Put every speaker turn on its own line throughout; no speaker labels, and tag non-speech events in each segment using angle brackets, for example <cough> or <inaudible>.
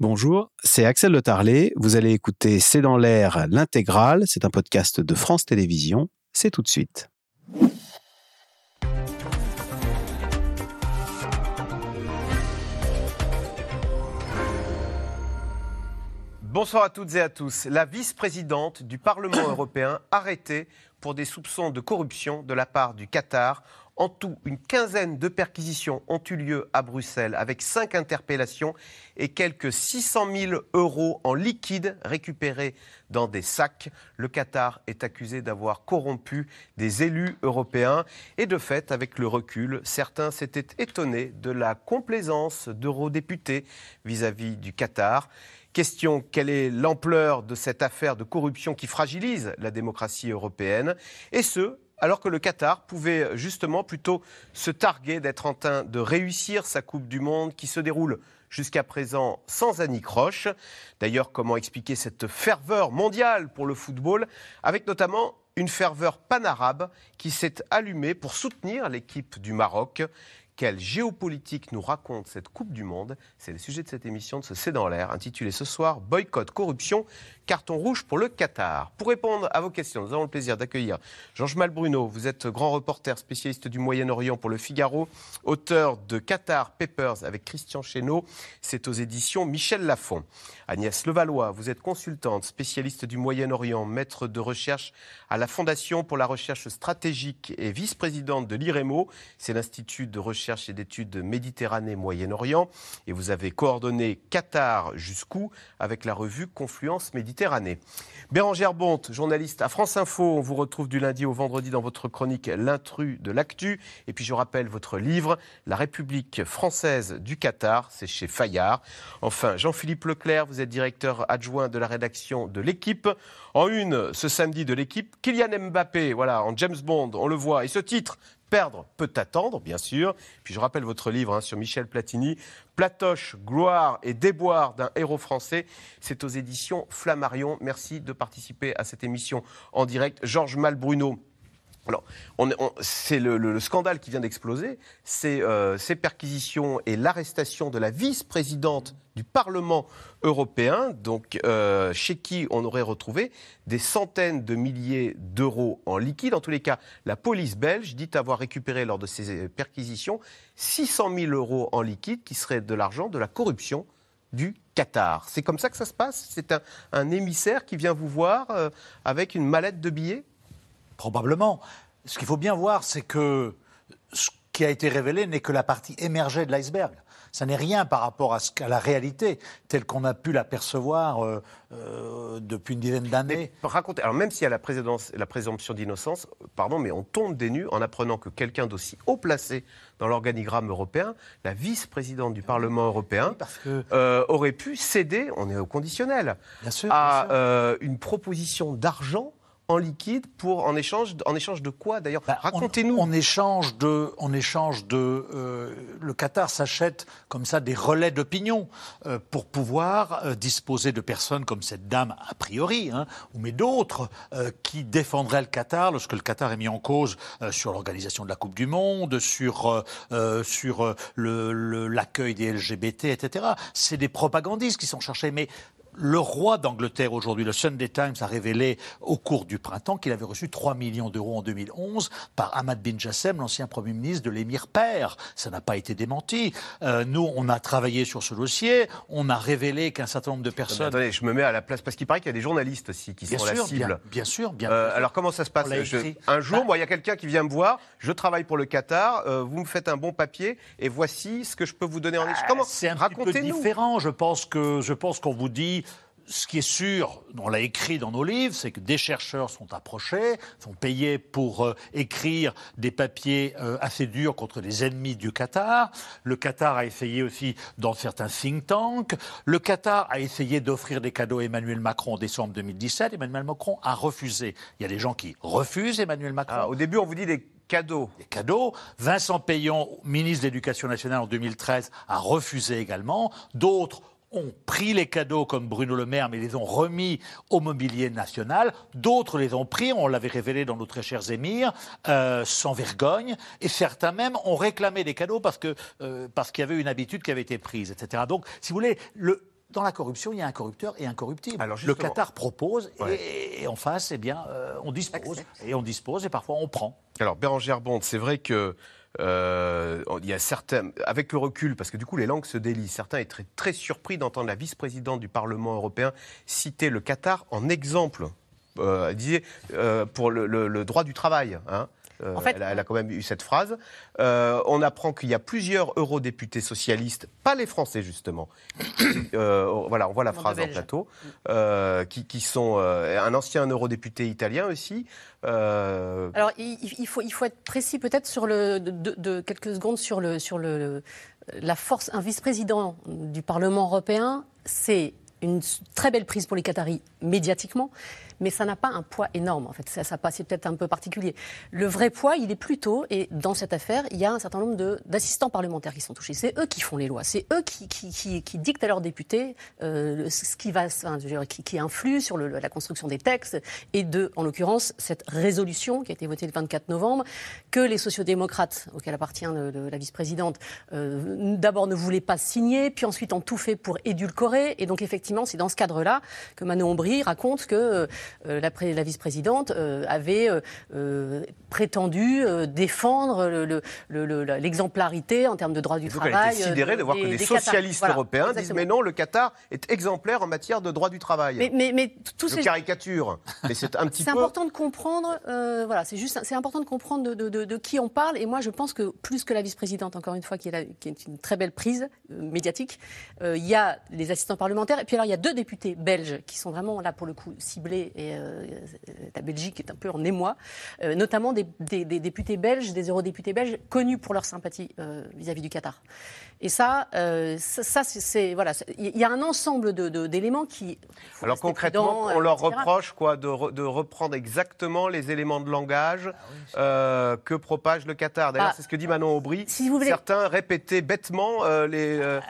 Bonjour, c'est Axel Le Tarlet. Vous allez écouter C'est dans l'air l'intégrale. C'est un podcast de France Télévisions. C'est tout de suite. Bonsoir à toutes et à tous. La vice-présidente du Parlement <coughs> européen arrêtée pour des soupçons de corruption de la part du Qatar. En tout, une quinzaine de perquisitions ont eu lieu à Bruxelles avec cinq interpellations et quelques 600 000 euros en liquide récupérés dans des sacs. Le Qatar est accusé d'avoir corrompu des élus européens et de fait, avec le recul, certains s'étaient étonnés de la complaisance d'eurodéputés vis-à-vis du Qatar. Question, quelle est l'ampleur de cette affaire de corruption qui fragilise la démocratie européenne? Et ce, alors que le Qatar pouvait justement plutôt se targuer d'être en train de réussir sa Coupe du Monde qui se déroule jusqu'à présent sans anicroche. D'ailleurs, comment expliquer cette ferveur mondiale pour le football, avec notamment une ferveur panarabe qui s'est allumée pour soutenir l'équipe du Maroc? Quelle géopolitique nous raconte cette Coupe du Monde? C'est le sujet de cette émission de ce C'est dans l'air, intitulée ce soir Boycott, corruption, carton rouge pour le Qatar. Pour répondre à vos questions, nous avons le plaisir d'accueillir Georges Malbruno. Vous êtes grand reporter spécialiste du Moyen-Orient pour le Figaro, auteur de Qatar Papers avec Christian Chesneau. C'est aux éditions Michel Lafon. Agnès Levallois, vous êtes consultante, spécialiste du Moyen-Orient, maître de recherche à la Fondation pour la recherche stratégique et vice-présidente de l'IREMO. C'est l'Institut de recherche et d'études Méditerranée-Moyen-Orient. Et vous avez coordonné Qatar jusqu'où avec la revue Confluence Méditerranée. Bérangère Bonte, journaliste à France Info. On vous retrouve du lundi au vendredi dans votre chronique L'intrus de l'actu. Et puis je rappelle votre livre La République française du Qatar. C'est chez Fayard. Enfin, Jean-Philippe Leclerc, vous êtes directeur adjoint de la rédaction de l'équipe. En une, ce samedi de l'équipe, Kylian Mbappé, voilà, en James Bond, on le voit. Et ce titre, Perdre peut attendre, bien sûr. Puis je rappelle votre livre hein, sur Michel Platini, Platoche, gloire et déboire d'un héros français. C'est aux éditions Flammarion. Merci de participer à cette émission en direct. Georges Malbruno alors, c'est le, scandale qui vient d'exploser, c'est euh, ces perquisitions et l'arrestation de la vice-présidente du Parlement européen, donc euh, chez qui on aurait retrouvé des centaines de milliers d'euros en liquide. En tous les cas, la police belge dit avoir récupéré lors de ces perquisitions 600 000 euros en liquide, qui serait de l'argent de la corruption du Qatar. C'est comme ça que ça se passe? C'est un, émissaire qui vient vous voir euh, avec une mallette de billets?
Probablement. Ce qu'il faut bien voir, c'est que ce qui a été révélé n'est que la partie émergée de l'iceberg. Ça n'est rien par rapport à, ce, la réalité telle qu'on a pu l'apercevoir euh, euh, depuis une dizaine d'années.
Racontez. Alors même s'il y a la, la présomption d'innocence, pardon, mais on tombe des nues en apprenant que quelqu'un d'aussi haut placé dans l'organigramme européen, la vice-présidente du Parlement européen, euh, aurait pu céder, on est au conditionnel, à une proposition d'argent en liquide pour en échange en échange de quoi d'ailleurs? Bah, Racontez-nous.
En échange de en échange de euh, le Qatar s'achète comme ça des relais d'opinion euh, pour pouvoir euh, disposer de personnes comme cette dame a priori hein, ou mais d'autres qui défendraient le Qatar lorsque le Qatar est mis en cause sur l'organisation de la Coupe du Monde, sur sur l'accueil des LGBT, etc. C'est des propagandistes qui sont cherchés mais le roi d'Angleterre aujourd'hui, le Sunday Times, a révélé au cours du printemps qu'il avait reçu 3 millions d'euros en 2011 par Ahmad bin Jassem, l'ancien Premier ministre de l'émir père. Ça n'a pas été démenti. Euh, nous, on a travaillé sur ce dossier. On a révélé qu'un certain nombre de personnes.
attendez, je me mets à la place parce qu'il paraît qu'il y a des journalistes aussi qui sont la cible.
Bien, sûr, bien.
Euh, alors comment ça se passe Un jour, bah moi, il y a quelqu'un qui vient me voir. Je travaille pour le Qatar. Euh, vous me faites un bon papier et voici ce que je peux vous donner en échange.
Comment C'est un petit peu différent. Je pense que je pense qu'on vous dit ce qui est sûr, on l'a écrit dans nos livres, c'est que des chercheurs sont approchés, sont payés pour euh, écrire des papiers euh, assez durs contre les ennemis du Qatar. Le Qatar a essayé aussi dans certains think tanks. Le Qatar a essayé d'offrir des cadeaux à Emmanuel Macron en décembre 2017. Emmanuel Macron a refusé. Il y a des gens qui refusent Emmanuel Macron. Ah,
au début, on vous dit des cadeaux.
Des cadeaux. Vincent Payon, ministre de l'Éducation nationale en 2013, a refusé également. D'autres ont pris les cadeaux comme Bruno Le Maire, mais les ont remis au mobilier national. D'autres les ont pris, on l'avait révélé dans nos très chers émirs, euh, sans vergogne. Et certains même ont réclamé des cadeaux parce que euh, parce qu'il y avait une habitude qui avait été prise, etc. Donc, si vous voulez, le, dans la corruption, il y a un corrupteur et un corruptible.
Alors,
le. Qatar propose
Ouais.
et, et en face, eh bien, euh, on dispose.
Accepte.
Et on dispose et parfois on prend.
Alors, Bérangère Bonde, c'est vrai que. Euh, il y a avec le recul, parce que du coup les langues se délient, certains étaient très, surpris d'entendre la vice-présidente du Parlement européen citer le Qatar en exemple. Euh, disait euh, pour le droit du travail. hein. Euh,
En fait-
elle, a, elle a quand même eu cette phrase. Euh, on apprend qu'il y a plusieurs eurodéputés socialistes, pas les Français justement. <coughs> Euh, voilà, on voit la
Monde
phrase en plateau, qui, qui sont un ancien eurodéputé italien aussi.
Alors, il, il faut, il faut être précis peut-être sur le, de, de- quelques secondes sur, le, sur le, la force. Un vice-président du Parlement européen, c'est une très belle prise pour les Qataris médiatiquement, mais ça n'a pas un poids énorme. En fait, ça, ça c'est peut-être un peu particulier. Le vrai poids, il est plutôt, et dans cette affaire, il y a un certain nombre d'assistants parlementaires qui sont touchés. C'est eux qui font les lois, c'est eux qui, dictent à leurs députés euh, ce qui va, enfin, dire, qui, influe sur la construction des textes et de, en l'occurrence, cette résolution qui a été votée le 24 novembre que les sociodémocrates, auxquels appartient la vice-présidente, euh, d'abord ne voulaient pas signer, puis ensuite ont tout fait pour édulcorer. Et donc effectivement, c'est dans ce cadre-là que Manon Aubry raconte que euh, la, pré- la vice-présidente euh, avait euh, euh, prétendu euh, défendre le- le- le- le- la- l'exemplarité en termes de droit du
Donc elle
travail.
était sidérée
euh,
de voir que
des-
socialistes
Voilà,
européens disent mais non, le Qatar est exemplaire en matière de droit du travail.
Mais, mais, mais tous
Je
ces
caricature, mais c'est un petit
C'est
peu.
important de comprendre, euh, voilà, c'est juste, c'est important de comprendre de, de- de- de qui on parle. Et moi, je pense que plus que la vice-présidente, encore une fois, qui est, la- qui est une très belle prise euh, médiatique, euh, il y a les assistants parlementaires. Et puis alors, il y a deux députés belges qui sont vraiment là pour le coup ciblés. Et euh, la Belgique est un peu en émoi, euh, notamment des, des- des députés belges, des eurodéputés belges connus pour leur sympathie euh, vis-à-vis du Qatar. Et ça, euh, ça, ça, c'est- c'est voilà, il y a un ensemble de- de- d'éléments qui.
Alors concrètement,
prudent,
on leur
etc.
reproche quoi de, re- de reprendre exactement les éléments de langage
Ah
euh, que propage le Qatar. D'ailleurs,
Bah,
c'est ce que dit Manon Aubry.
si vous voulez-
Certains répétaient bêtement euh, les. euh,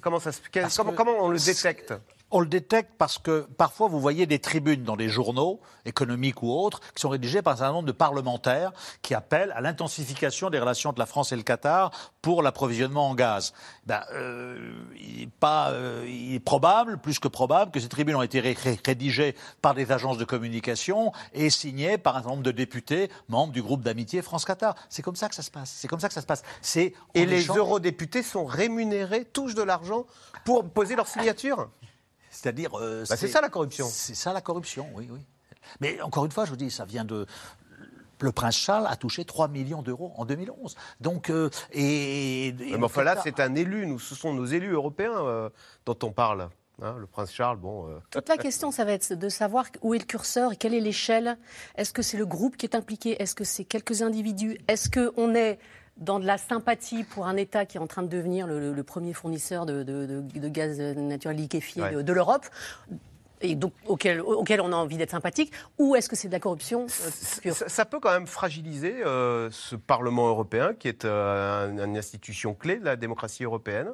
comment ça se
que-
comment on le détecte?
On le détecte parce que parfois vous voyez des tribunes dans des journaux économiques ou autres qui sont rédigées par un certain nombre de parlementaires qui appellent à l'intensification des relations entre la France et le Qatar pour l'approvisionnement en gaz. Ben, euh, il, est pas, euh, il est probable, plus que probable, que ces tribunes ont été ré- ré- rédigées par des agences de communication et signées par un certain nombre de députés membres du groupe d'amitié France-Qatar. C'est comme ça que ça se passe. C'est comme ça que ça se passe. C'est
Et les eurodéputés sont rémunérés, touchent de l'argent pour poser leur signature?
C'est-à-dire. euh,
Bah, c'est ça, la corruption.
C'est ça la corruption, oui, oui. Mais encore une fois, je vous dis, ça vient de. Le prince Charles a touché 3 millions d'euros en 2011. Donc, euh, et, et-
Mais enfin là, c'est un élu. Nous, ce sont nos élus européens euh, dont on parle. hein, le prince Charles, bon. euh,
Toute la question, ça va être de savoir où est le curseur et quelle est l'échelle. Est-ce que c'est le groupe qui est impliqué? Est-ce que c'est quelques individus? Est-ce qu'on est dans de la sympathie pour un État qui est en train de devenir le, premier fournisseur de, de- de- de gaz naturel liquéfié
Ouais.
de, l'Europe et donc auquel, auquel on a envie d'être sympathique, ou est-ce que c'est de la corruption euh,
Ça, ça peut quand même fragiliser euh, ce Parlement européen qui est euh, un- une institution clé de la démocratie européenne.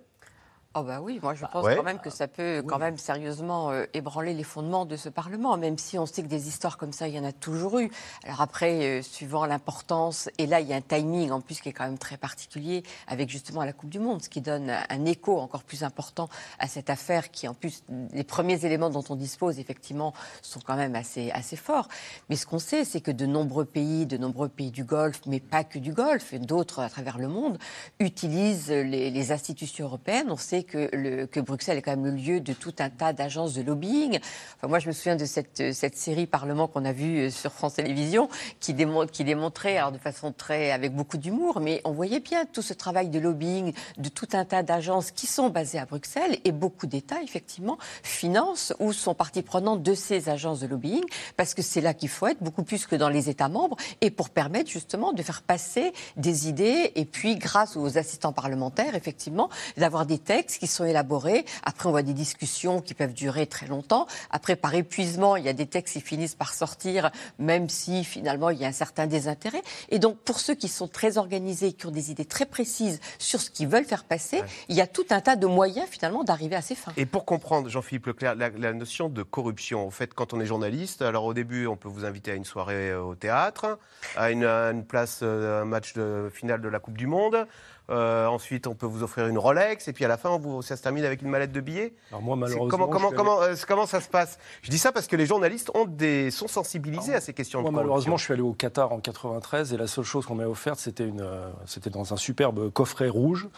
Oh bah oui, moi je pense
ouais.
quand même que ça peut quand même sérieusement euh, ébranler les fondements de ce Parlement, même si on sait que des histoires comme ça, il y en a toujours eu. Alors après, euh, suivant l'importance, et là il y a un timing en plus qui est quand même très particulier avec justement la Coupe du Monde, ce qui donne un écho encore plus important à cette affaire qui en plus, les premiers éléments dont on dispose effectivement sont quand même assez, assez forts. Mais ce qu'on sait, c'est que de nombreux pays, de nombreux pays du Golfe, mais pas que du Golfe, d'autres à travers le monde, utilisent les, les institutions européennes. On sait que, le, que Bruxelles est quand même le lieu de tout un tas d'agences de lobbying. Enfin, moi, je me souviens de cette, cette série Parlement qu'on a vue euh, sur France Télévisions, qui, démon- qui démontrait, alors de façon très, avec beaucoup d'humour, mais on voyait bien tout ce travail de lobbying de tout un tas d'agences qui sont basées à Bruxelles et beaucoup d'États, effectivement, financent ou sont partie prenante de ces agences de lobbying, parce que c'est là qu'il faut être, beaucoup plus que dans les États membres, et pour permettre justement de faire passer des idées, et puis grâce aux assistants parlementaires, effectivement, d'avoir des textes qui sont élaborés. Après, on voit des discussions qui peuvent durer très longtemps. Après, par épuisement, il y a des textes qui finissent par sortir, même si finalement il y a un certain désintérêt. Et donc, pour ceux qui sont très organisés, qui ont des idées très précises sur ce qu'ils veulent faire passer, il y a tout un tas de moyens finalement d'arriver à ces fins.
Et pour comprendre, Jean-Philippe Leclerc, la, la notion de corruption, en fait, quand on est journaliste, alors au début, on peut vous inviter à une soirée euh, au théâtre, à une, à une place, euh, un match de finale de la Coupe du Monde. Euh, ensuite on peut vous offrir une Rolex, et puis à la fin, on vous- ça se termine avec une mallette de billets
Alors moi, malheureusement,
comment, comment, euh, comment ça se passe? Je dis ça parce que les journalistes ont des, sont sensibilisés à ces questions
Moi,
de
malheureusement, je suis allé au Qatar en 93 et la seule chose qu'on m'a offerte, c'était une, euh, c'était dans un superbe coffret rouge.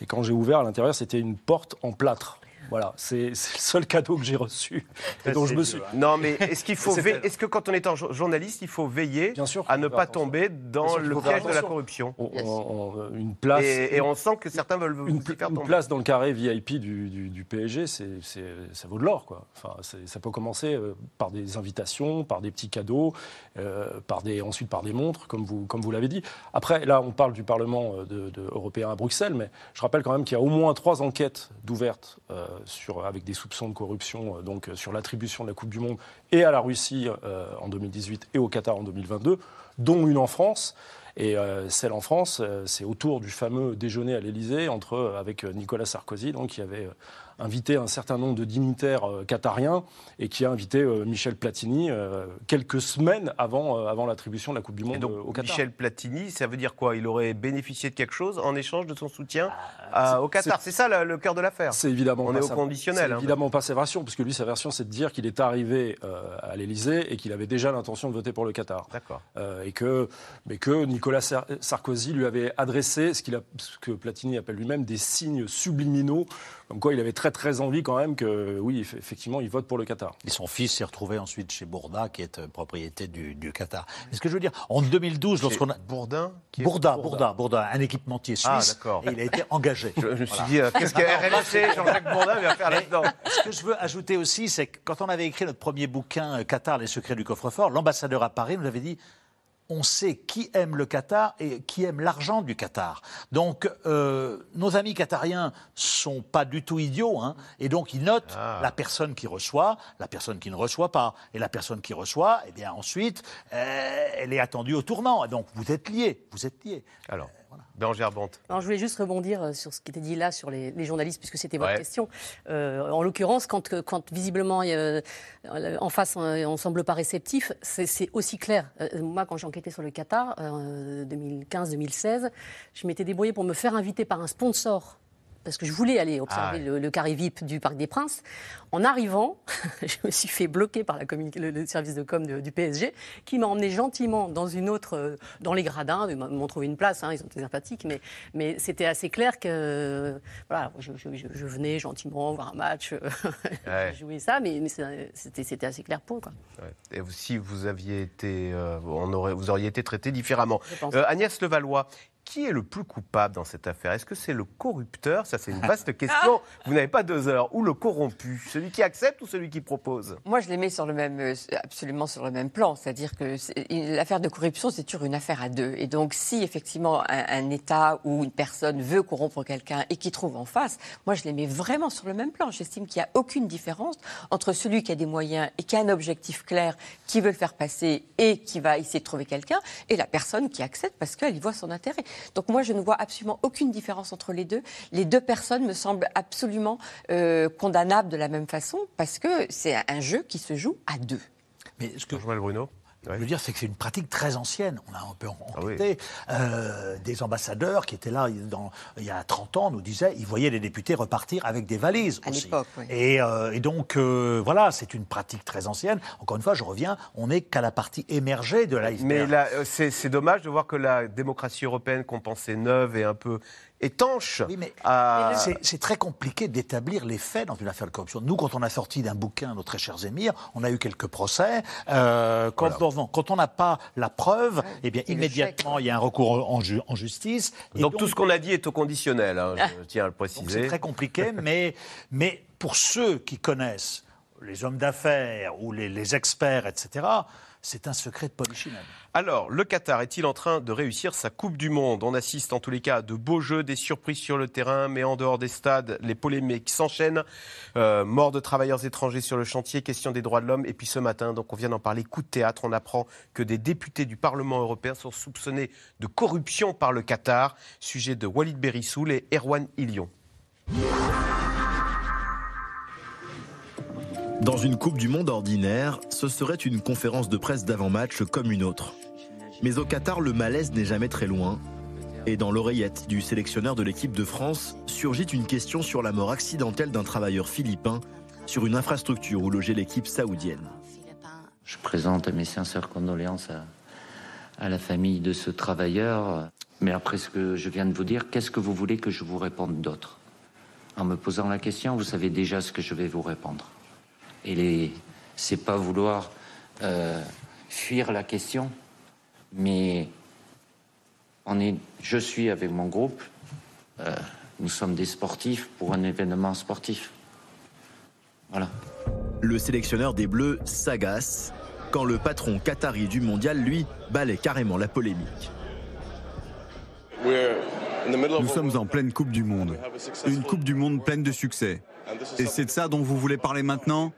Et quand j'ai ouvert, à l'intérieur, c'était une porte en plâtre. Voilà, c'est le seul cadeau que j'ai reçu. <laughs> Et donc je me suis.
Non, mais est-ce qu'il <laughs> faut veiller- est-ce que quand on est en jo- journaliste, il faut veiller
Bien sûr
à ne pas tomber dans le piège de la corruption?
On- on- on- une place.
et, et on sent que certains veulent vous
une,
y faire
une place dans le carré VIP du, du- du PSG, ça vaut de l'or. Quoi. Enfin, ça peut commencer euh, par des invitations, par des petits cadeaux, euh, par des, ensuite par des montres, comme vous, comme vous l'avez dit. Après, là, on parle du Parlement euh, de, de- européen à Bruxelles, mais je rappelle quand même qu'il y a au moins trois enquêtes d'ouvertes euh, avec des soupçons de corruption euh, donc, euh, sur l'attribution de la Coupe du Monde et à la Russie euh, en 2018 et au Qatar en 2022, dont une en France. Et celle en France, c'est autour du fameux déjeuner à l'Élysée entre avec Nicolas Sarkozy, donc qui avait invité un certain nombre de dignitaires euh, qatariens et qui a invité euh, Michel Platini euh, quelques semaines avant, avant l'attribution de la Coupe du Monde
Et donc,
au Qatar.
Michel Platini, ça veut dire quoi? Il aurait bénéficié de quelque chose en échange de son soutien à- au Qatar? C'est ça le, le cœur de l'affaire.
C'est évidemment
On
pas
est au conditionnel, hein.
évidemment pas sa version, parce que lui, sa version, c'est de dire qu'il est arrivé euh, à l'Élysée et qu'il avait déjà l'intention de voter pour le Qatar.
D'accord.
Euh, et que, mais que Nicolas Sar- Sarkozy lui avait adressé ce, a- ce que Platini appelle lui-même des signes subliminaux, comme quoi il avait très très envie quand même que, oui, eff- effectivement, il vote pour le Qatar.
Et son fils s'est retrouvé ensuite chez Bourda, qui est euh, propriété du, du Qatar. Mais ce que je veux dire, en 2012, lorsqu'on a...
Bourdin qui est-
Bourda, Bourda, Bourda, un équipementier
Ah,
suisse,
d'accord.
et il a été engagé.
Je, je me suis dit, euh, qu'est-ce que <laughs> RMC, Jean-Jacques Bourdin, vient faire là-dedans
Ce que je veux ajouter aussi, c'est que quand on avait écrit notre premier bouquin, euh, Qatar, les secrets du coffre-fort, l'ambassadeur à Paris nous avait dit on sait qui aime le Qatar et qui aime l'argent du Qatar. Donc, euh, nos amis qatariens sont pas du tout idiots, hein, et donc ils notent
Ah.
la personne qui reçoit, la personne qui ne reçoit pas, et la personne qui reçoit, eh bien ensuite, euh, elle est attendue au tournant. Donc, vous êtes liés, vous êtes liés.
Alors, Bérangère Bonte.
Alors, je voulais juste rebondir euh, sur ce qui était dit là sur les, les journalistes, puisque c'était votre
Ouais.
question. Euh, en l'occurrence, quand, euh, quand visiblement euh, en face on on semble pas réceptif, c'est aussi clair. Euh, moi, quand j'ai enquêté sur le Qatar, euh, 2015-2016, je m'étais débrouillée pour me faire inviter par un sponsor. Parce que je voulais aller observer
Ah ouais.
le, le carré VIP du Parc des Princes. En arrivant, <laughs> je me suis fait bloquer par la le, le service de com de- du PSG, qui m'a emmené gentiment dans une autre, euh, dans les gradins. Ils m'ont trouvé une place, hein, ils ont été sympathiques, mais, mais c'était assez clair que voilà, je, je- je- je venais gentiment voir un match, euh, <laughs>
Ouais.
jouer ça, mais, c'était assez clair pour quoi.
Ouais. Et si vous aviez été, euh, on aurait, vous auriez été traité différemment. Euh, Agnès Levallois, qui est le plus coupable dans cette affaire? Est-ce que c'est le corrupteur? Ça, c'est une <laughs> vaste question. Vous n'avez pas deux heures. Ou le corrompu Celui qui accepte ou celui qui propose?
Moi, je les mets sur le même, euh, absolument sur le même plan. C'est-à-dire que l'affaire de corruption, c'est toujours une affaire à deux. Et donc, si effectivement un, un État ou une personne veut corrompre quelqu'un et qui trouve en face, moi, je les mets vraiment sur le même plan. J'estime qu'il n'y a aucune différence entre celui qui a des moyens et qui a un objectif clair, qui veut le faire passer et qui va essayer de trouver quelqu'un, et la personne qui accepte parce qu'elle y voit son intérêt. Donc, moi, je ne vois absolument aucune différence entre les deux. Les deux personnes me semblent absolument euh, condamnables de la même façon parce que c'est un jeu qui se joue à deux.
Mais ce que
Joël
Je veux dire, c'est que c'est une pratique très ancienne. On a un peu
Ah oui.
enquêté. Euh, des ambassadeurs qui étaient là dans- il y a 30 ans nous disaient ils voyaient les députés repartir avec des valises
À
aussi.
l'époque, oui.
Et, euh, et donc, euh, voilà, c'est une pratique très ancienne. Encore une fois, je reviens, on n'est qu'à la partie émergée de l'iceberg.
Mais c'est dommage de voir que la démocratie européenne qu'on pensait neuve et un peu étanche.
Oui, mais
a-
c'est- très compliqué d'établir les faits dans une affaire de corruption. Nous, quand on a sorti d'un bouquin, nos très chers émirs, on a eu quelques procès. Euh, quand,
Voilà.
on- quand on n'a pas la preuve, eh bien,
Et
immédiatement, il y a un recours en, ju- en justice. Et
donc, tout ce qu'on a dit est au conditionnel, hein, je tiens à le
donc c'est
préciser.
très compliqué, <laughs> mais, mais pour ceux qui connaissent les hommes d'affaires ou les, les experts, etc., c'est un secret de polichinelle.
Alors, le Qatar est-il en train de réussir sa Coupe du Monde? On assiste en tous les cas à de beaux jeux, des surprises sur le terrain, mais en dehors des stades, les polémiques s'enchaînent. Euh, mort de travailleurs étrangers sur le chantier, question des droits de l'homme. Et puis ce matin, donc on vient d'en parler, coup de théâtre, on apprend que des députés du Parlement européen sont soupçonnés de corruption par le Qatar. Sujet de Walid Berissoul et Erwan Ilion.
Dans une Coupe du Monde ordinaire, ce serait une conférence de presse d'avant-match comme une autre. Mais au Qatar, le malaise n'est jamais très loin. Et dans l'oreillette du sélectionneur de l'équipe de France surgit une question sur la mort accidentelle d'un travailleur philippin sur une infrastructure où logeait l'équipe saoudienne.
Je présente mes sincères condoléances à, à la famille de ce travailleur. Mais après ce que je viens de vous dire, qu'est-ce que vous voulez que je vous réponde d'autre? En me posant la question, vous savez déjà ce que je vais vous répondre. Et les... c'est pas vouloir euh, fuir la question, mais on est, je suis avec mon groupe, euh, nous sommes des sportifs pour un événement sportif. Voilà.
Le sélectionneur des Bleus s'agace quand le patron qatari du mondial, lui, balaie carrément la polémique.
Nous sommes en pleine Coupe du Monde. Une Coupe du Monde pleine de succès. Et c'est de ça dont vous voulez parler maintenant?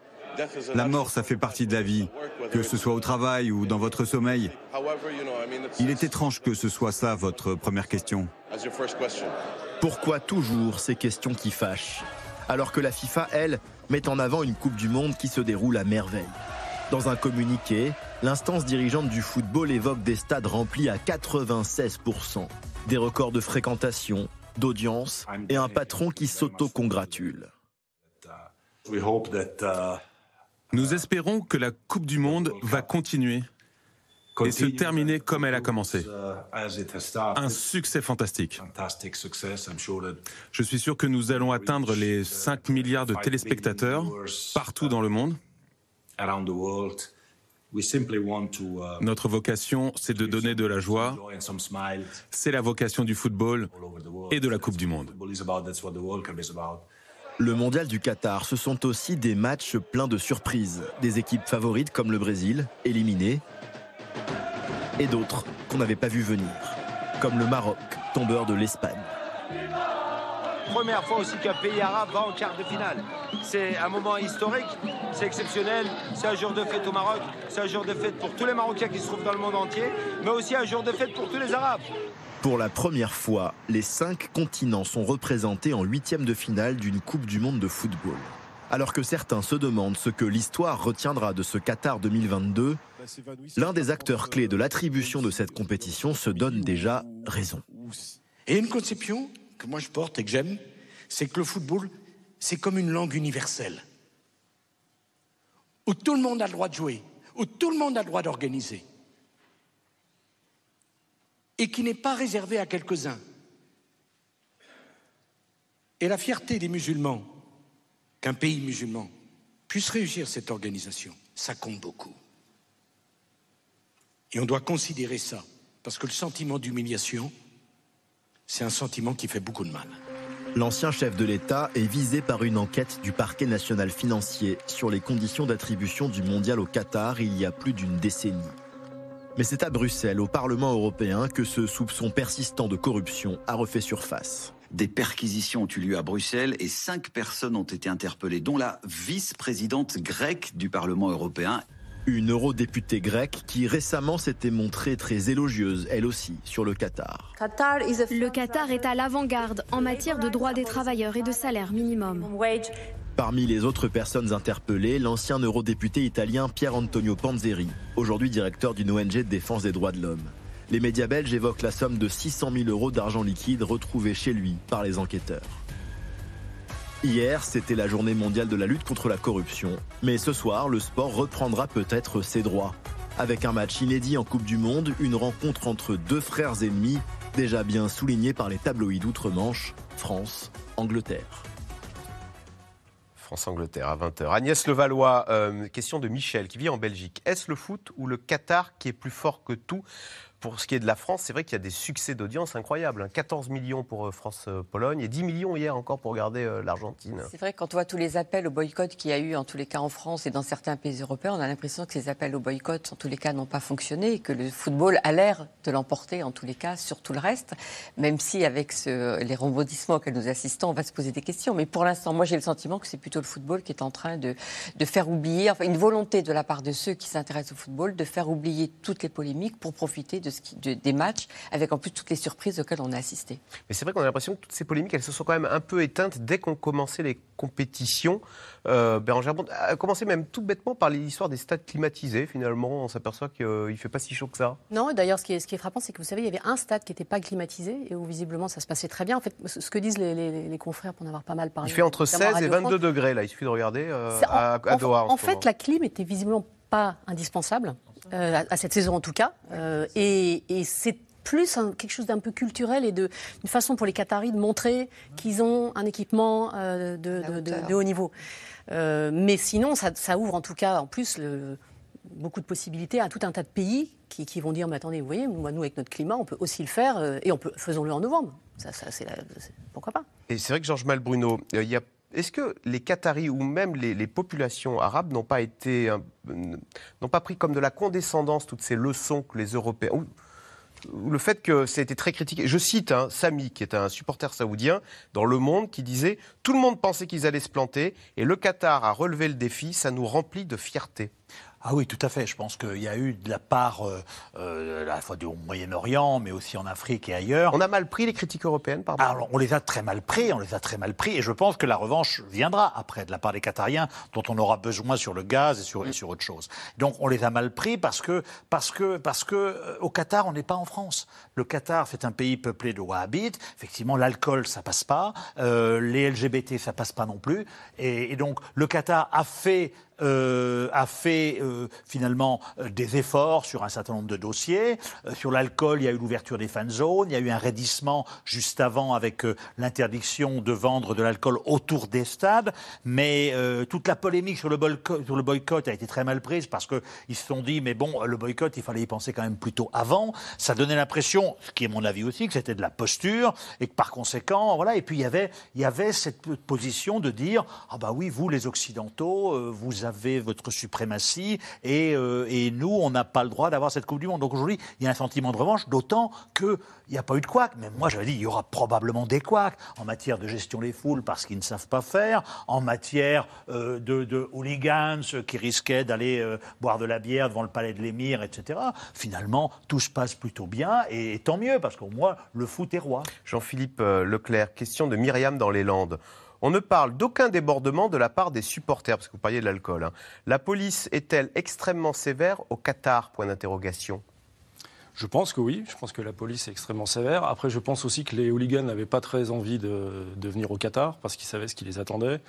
La mort, ça fait partie de la vie, que ce soit au travail ou dans votre sommeil. Il est étrange que ce soit ça votre première question.
Pourquoi toujours ces questions qui fâchent Alors que la FIFA, elle, met en avant une Coupe du Monde qui se déroule à merveille? Dans un communiqué, l'instance dirigeante du football évoque des stades remplis à 96%, des records de fréquentation, d'audience et un patron qui s'auto-congratule.
Nous espérons que la Coupe du Monde va continuer et se terminer comme elle a commencé. Un succès fantastique. Je suis sûr que nous allons atteindre les 5 milliards de téléspectateurs partout dans le monde. Notre vocation, c'est de donner de la joie. C'est la vocation du football et de la Coupe du Monde.
Le mondial du Qatar, ce sont aussi des matchs pleins de surprises. Des équipes favorites comme le Brésil, éliminées, et d'autres qu'on n'avait pas vu venir, comme le Maroc, tombeur de l'Espagne.
Première fois aussi qu'un pays arabe va en quart de finale. C'est un moment historique, c'est exceptionnel, c'est un jour de fête au Maroc, c'est un jour de fête pour tous les Marocains qui se trouvent dans le monde entier, mais aussi un jour de fête pour tous les Arabes.
Pour la première fois, les cinq continents sont représentés en huitième de finale d'une Coupe du Monde de football. Alors que certains se demandent ce que l'histoire retiendra de ce Qatar 2022, l'un des acteurs clés de l'attribution de cette compétition se donne déjà raison.
Et une conception que moi je porte et que j'aime, c'est que le football, c'est comme une langue universelle, où tout le monde a le droit de jouer, où tout le monde a le droit d'organiser, et qui n'est pas réservé à quelques-uns. Et la fierté des musulmans, qu'un pays musulman puisse réussir cette organisation, ça compte beaucoup. Et on doit considérer ça, parce que le sentiment d'humiliation, c'est un sentiment qui fait beaucoup de mal.
L'ancien chef de l'État est visé par une enquête du parquet national financier sur les conditions d'attribution du mondial au Qatar il y a plus d'une décennie. Mais c'est à Bruxelles, au Parlement européen, que ce soupçon persistant de corruption a refait surface.
Des perquisitions ont eu lieu à Bruxelles et cinq personnes ont été interpellées, dont la vice-présidente grecque du Parlement européen.
Une eurodéputée grecque qui récemment s'était montrée très élogieuse, elle aussi, sur le Qatar.
Le Qatar est à l'avant-garde en matière de droits des travailleurs et de salaire minimum.
Parmi les autres personnes interpellées, l'ancien eurodéputé italien Pier Antonio Panzeri, aujourd'hui directeur d'une ONG de défense des droits de l'homme. Les médias belges évoquent la somme de 600 000 euros d'argent liquide retrouvée chez lui par les enquêteurs. Hier, c'était la journée mondiale de la lutte contre la corruption. Mais ce soir, le sport reprendra peut-être ses droits. Avec un match inédit en Coupe du Monde, une rencontre entre deux frères ennemis, déjà bien soulignée par les tabloïds outre-Manche, France, Angleterre.
France-Angleterre à 20h. Agnès Levallois, euh, question de Michel qui vit en Belgique. Est-ce le foot ou le Qatar qui est plus fort que tout? Pour ce qui est de la France, c'est vrai qu'il y a des succès d'audience incroyables. 14 hein. millions pour euh, France-Pologne et 10 millions hier encore pour regarder euh, l'Argentine.
C'est vrai, quand on voit tous les appels au boycott qu'il y a eu en tous les cas en France et dans certains pays européens, on a l'impression que ces appels au boycott en tous les cas n'ont pas fonctionné et que le football a l'air de l'emporter en tous les cas sur tout le reste, même si avec ce, les rebondissements auxquels nous assistons, on va se poser des questions. Mais pour l'instant, moi j'ai le sentiment que c'est plutôt le football qui est en train de, de faire oublier, enfin une volonté de la part de ceux qui s'intéressent au football de faire oublier toutes les polémiques pour profiter de de ce qui, de- des matchs, avec en plus toutes les surprises auxquelles on a assisté.
Mais c'est vrai qu'on a l'impression que toutes ces polémiques, elles se sont quand même un peu éteintes dès qu'on commençait les compétitions. Euh, Bérangère Bond a commencé même tout bêtement par l'histoire des stades climatisés. Finalement, on s'aperçoit qu'il ne fait pas si chaud que ça.
Non, d'ailleurs, ce qui, est, ce qui est frappant, c'est que vous savez, il y avait un stade qui n'était pas climatisé et où visiblement ça se passait très bien. En fait, ce que disent les, les- les confrères, pour en avoir pas mal parlé.
Il fait entre
notamment à
16 et
Radio
22
France,
degrés, là. Il suffit de regarder euh,
en-
à, à
en-
Doha. En,
fait,
moment.
la clim était visiblement pas indispensable, euh, à, à cette saison en tout cas. Euh, et et c'est plus un- quelque chose d'un peu culturel et de, une façon pour les Qataris de montrer qu'ils ont un équipement euh, de, de- de- de haut niveau. Euh, mais sinon, ça, ça ouvre en tout cas, en plus, le- beaucoup de possibilités à tout un tas de pays qui, qui vont dire mais attendez, vous voyez, moi, nous, avec notre climat, on peut aussi le faire euh, et on peut, faisons-le en novembre. Ça, ça, la- pourquoi pas
Et c'est vrai que Georges Malbruno, euh, il y a- est-ce que les Qataris ou même les, populations arabes n'ont pas été, un- n'ont pas pris comme de la condescendance toutes ces leçons que les Européens, ou, ou le fait que ça a été très critiqué? Je cite hein, Sami, qui est un supporter saoudien dans Le Monde, qui disait tout le monde pensait qu'ils allaient se planter et le Qatar a relevé le défi. Ça nous remplit de fierté.
Ah oui, tout à fait. Je pense qu'il y a eu de la part, euh, euh, à la fois du Moyen-Orient, mais aussi en Afrique et ailleurs.
On a mal pris les critiques européennes, pardon
Alors, on les a très mal pris, on les a très mal pris, et je pense que la revanche viendra après de la part des Qatariens, dont on aura besoin sur le gaz et sur, et sur autre chose. Donc, on les a mal pris parce que, parce que, parce que euh, au Qatar, on n'est pas en France. Le Qatar, c'est un pays peuplé de Wahhabites. Effectivement, l'alcool, ça passe pas. Euh, les LGBT, ça passe pas non plus. Et, et donc, le Qatar a fait euh, a fait euh, finalement euh, des efforts sur un certain nombre de dossiers. Sur l'alcool, il y a eu l'ouverture des fan zones, il y a eu un raidissement juste avant avec l'interdiction de vendre de l'alcool autour des stades. Mais toute la polémique sur le, boycott, sur le boycott a été très mal prise parce qu'ils se sont dit, mais bon, le boycott, il fallait y penser quand même plutôt avant. Ça donnait l'impression, ce qui est mon avis aussi, que c'était de la posture et que par conséquent, voilà. Et puis il y avait, il y avait cette position de dire, ah bah oui, vous les Occidentaux, vous avez votre suprématie et, euh, et nous, on n'a pas le droit d'avoir cette Coupe du Monde. Donc aujourd'hui, il y a un sentiment de revanche, d'autant qu'il n'y a pas eu de couac. Mais moi, j'avais dit, il y aura probablement des couacs en matière de gestion des foules parce qu'ils ne savent pas faire, en matière euh, de, hooligans qui risquaient d'aller euh, boire de la bière devant le palais de l'émir, etc. Finalement, tout se passe plutôt bien et, tant mieux parce qu'au moins, le foot est roi.
Jean-Philippe Leclerc, question de Myriam dans les Landes. On ne parle d'aucun débordement de la part des supporters, parce que vous parliez de l'alcool. hein. La police est-elle extrêmement sévère au Qatar? Point d'interrogation.
Je pense que oui, je pense que la police est extrêmement sévère. Après, je pense aussi que les hooligans n'avaient pas très envie de, de venir au Qatar parce qu'ils savaient ce qui les attendait.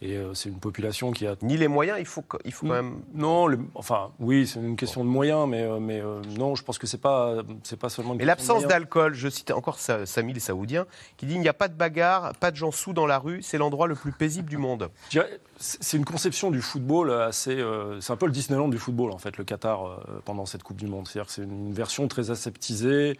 Et euh, c'est une population qui a.
Ni les moyens, il faut, il faut quand même.
Non, le- enfin, oui, c'est une question de moyens, mais, euh, mais euh, non, je pense que c'est pas, c'est pas seulement une
Mais l'absence d'alcool, je cite encore Sa- Sami le Saoudien, qui dit il n'y a pas de bagarre, pas de gens sous dans la rue, c'est l'endroit le plus paisible du monde.
C'est une conception du football assez. c'est un peu le Disneyland du football, en fait, le Qatar, pendant cette Coupe du Monde. C'est-à-dire que c'est une version très aseptisée,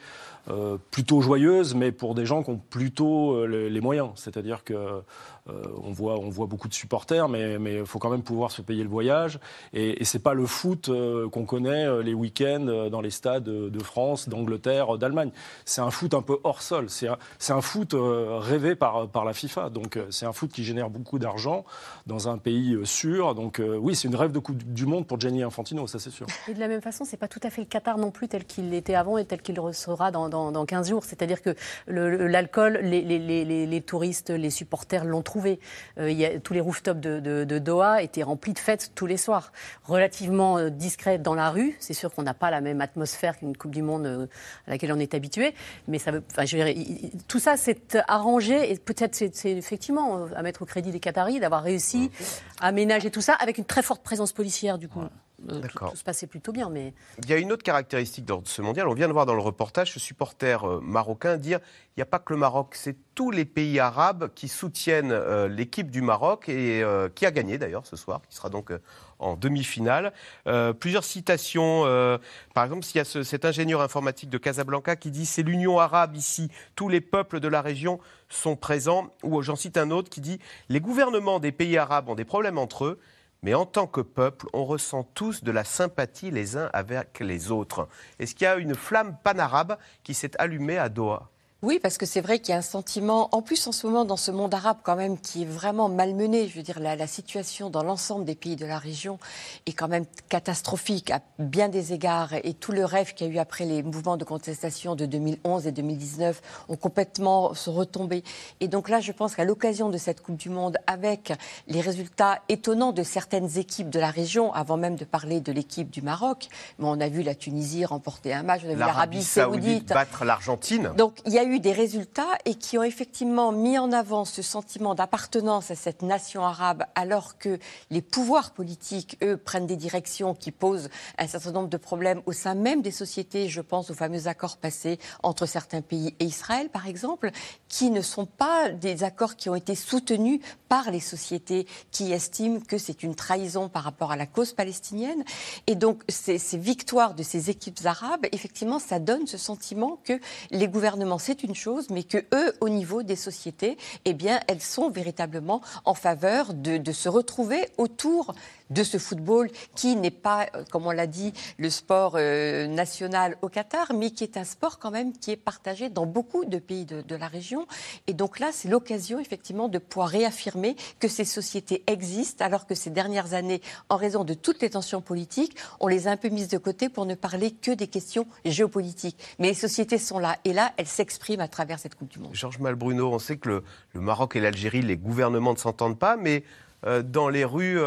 plutôt joyeuse, mais pour des gens qui ont plutôt les, les moyens. C'est-à-dire que. Euh, on, voit, on voit beaucoup de supporters, mais il faut quand même pouvoir se payer le voyage. Et, et c'est pas le foot euh, qu'on connaît euh, les week-ends dans les stades de France, d'Angleterre, d'Allemagne. C'est un foot un peu hors sol. C'est un, foot rêvé par, la FIFA. Donc c'est un foot qui génère beaucoup d'argent dans un pays sûr. Donc oui, c'est une rêve de Coupe du Monde pour Gianni Infantino, ça c'est sûr.
Et de la même façon, c'est pas tout à fait le Qatar non plus tel qu'il était avant et tel qu'il sera dans, dans, dans 15 jours. C'est-à-dire que l'alcool, les- les touristes, les supporters l'ont trouvé. Euh, il y a, tous les rooftops de, de, de Doha étaient remplis de fêtes tous les soirs. Relativement euh, discret dans la rue. C'est sûr qu'on n'a pas la même atmosphère qu'une Coupe du Monde euh, à laquelle on est habitué. Mais ça veut, enfin, je veux dire, il- il- tout ça s'est arrangé et peut-être c'est c'est effectivement euh, à mettre au crédit des Qataris d'avoir réussi à ménager tout ça avec une très forte présence policière du coup. Euh, tout, se passait plutôt bien, mais
Il y a une autre caractéristique dans ce mondial. On vient de voir dans le reportage ce supporter euh, marocain dire il n'y a pas que le Maroc, c'est tous les pays arabes qui soutiennent euh, l'équipe du Maroc et euh, qui a gagné d'ailleurs ce soir, qui sera donc en demi-finale. Plusieurs citations. par exemple, il y a ce- cet ingénieur informatique de Casablanca qui dit c'est l'Union arabe ici, tous les peuples de la région sont présents. Ou j'en cite un autre qui dit les gouvernements des pays arabes ont des problèmes entre eux. Mais en tant que peuple, on ressent tous de la sympathie les uns avec les autres. Est-ce qu'il y a une flamme panarabe qui s'est allumée à Doha?
Oui, parce que c'est vrai qu'il y a un sentiment, en plus en ce moment dans ce monde arabe quand même, qui est vraiment malmené. Je veux dire, la, la situation dans l'ensemble des pays de la région est quand même catastrophique à bien des égards. Et tout le rêve qu'il y a eu après les mouvements de contestation de 2011 et 2019 ont complètement se retombé. Et donc là, je pense qu'à l'occasion de cette Coupe du Monde, avec les résultats étonnants de certaines équipes de la région, avant même de parler de l'équipe du Maroc, mais on a vu la Tunisie remporter un match, on a vu l'Arabie Saoudite
battre l'Argentine.
Donc il y a eu des résultats et qui ont effectivement mis en avant ce sentiment d'appartenance à cette nation arabe, alors que les pouvoirs politiques, eux, prennent des directions qui posent un certain nombre de problèmes au sein même des sociétés. Je pense aux fameux accords passés entre certains pays et Israël, par exemple, qui ne sont pas des accords qui ont été soutenus par les sociétés qui estiment que c'est une trahison par rapport à la cause palestinienne. Et donc, ces, ces victoires de ces équipes arabes, effectivement, ça donne ce sentiment que les gouvernements, c'est une chose, mais que eux, au niveau des sociétés, eh bien, elles sont véritablement en faveur de, de se retrouver autour de ce football qui n'est pas, euh, comme on l'a dit, le sport euh, national au Qatar, mais qui est un sport quand même qui est partagé dans beaucoup de pays de, la région. Et donc là, c'est l'occasion effectivement de pouvoir réaffirmer que ces sociétés existent, alors que ces dernières années, en raison de toutes les tensions politiques, on les a un peu mises de côté pour ne parler que des questions géopolitiques. Mais les sociétés sont là, et là, elles s'expriment à travers cette Coupe du Monde.
Georges Malbruno, on sait que le, Maroc et l'Algérie, les gouvernements ne s'entendent pas, mais euh, dans les rues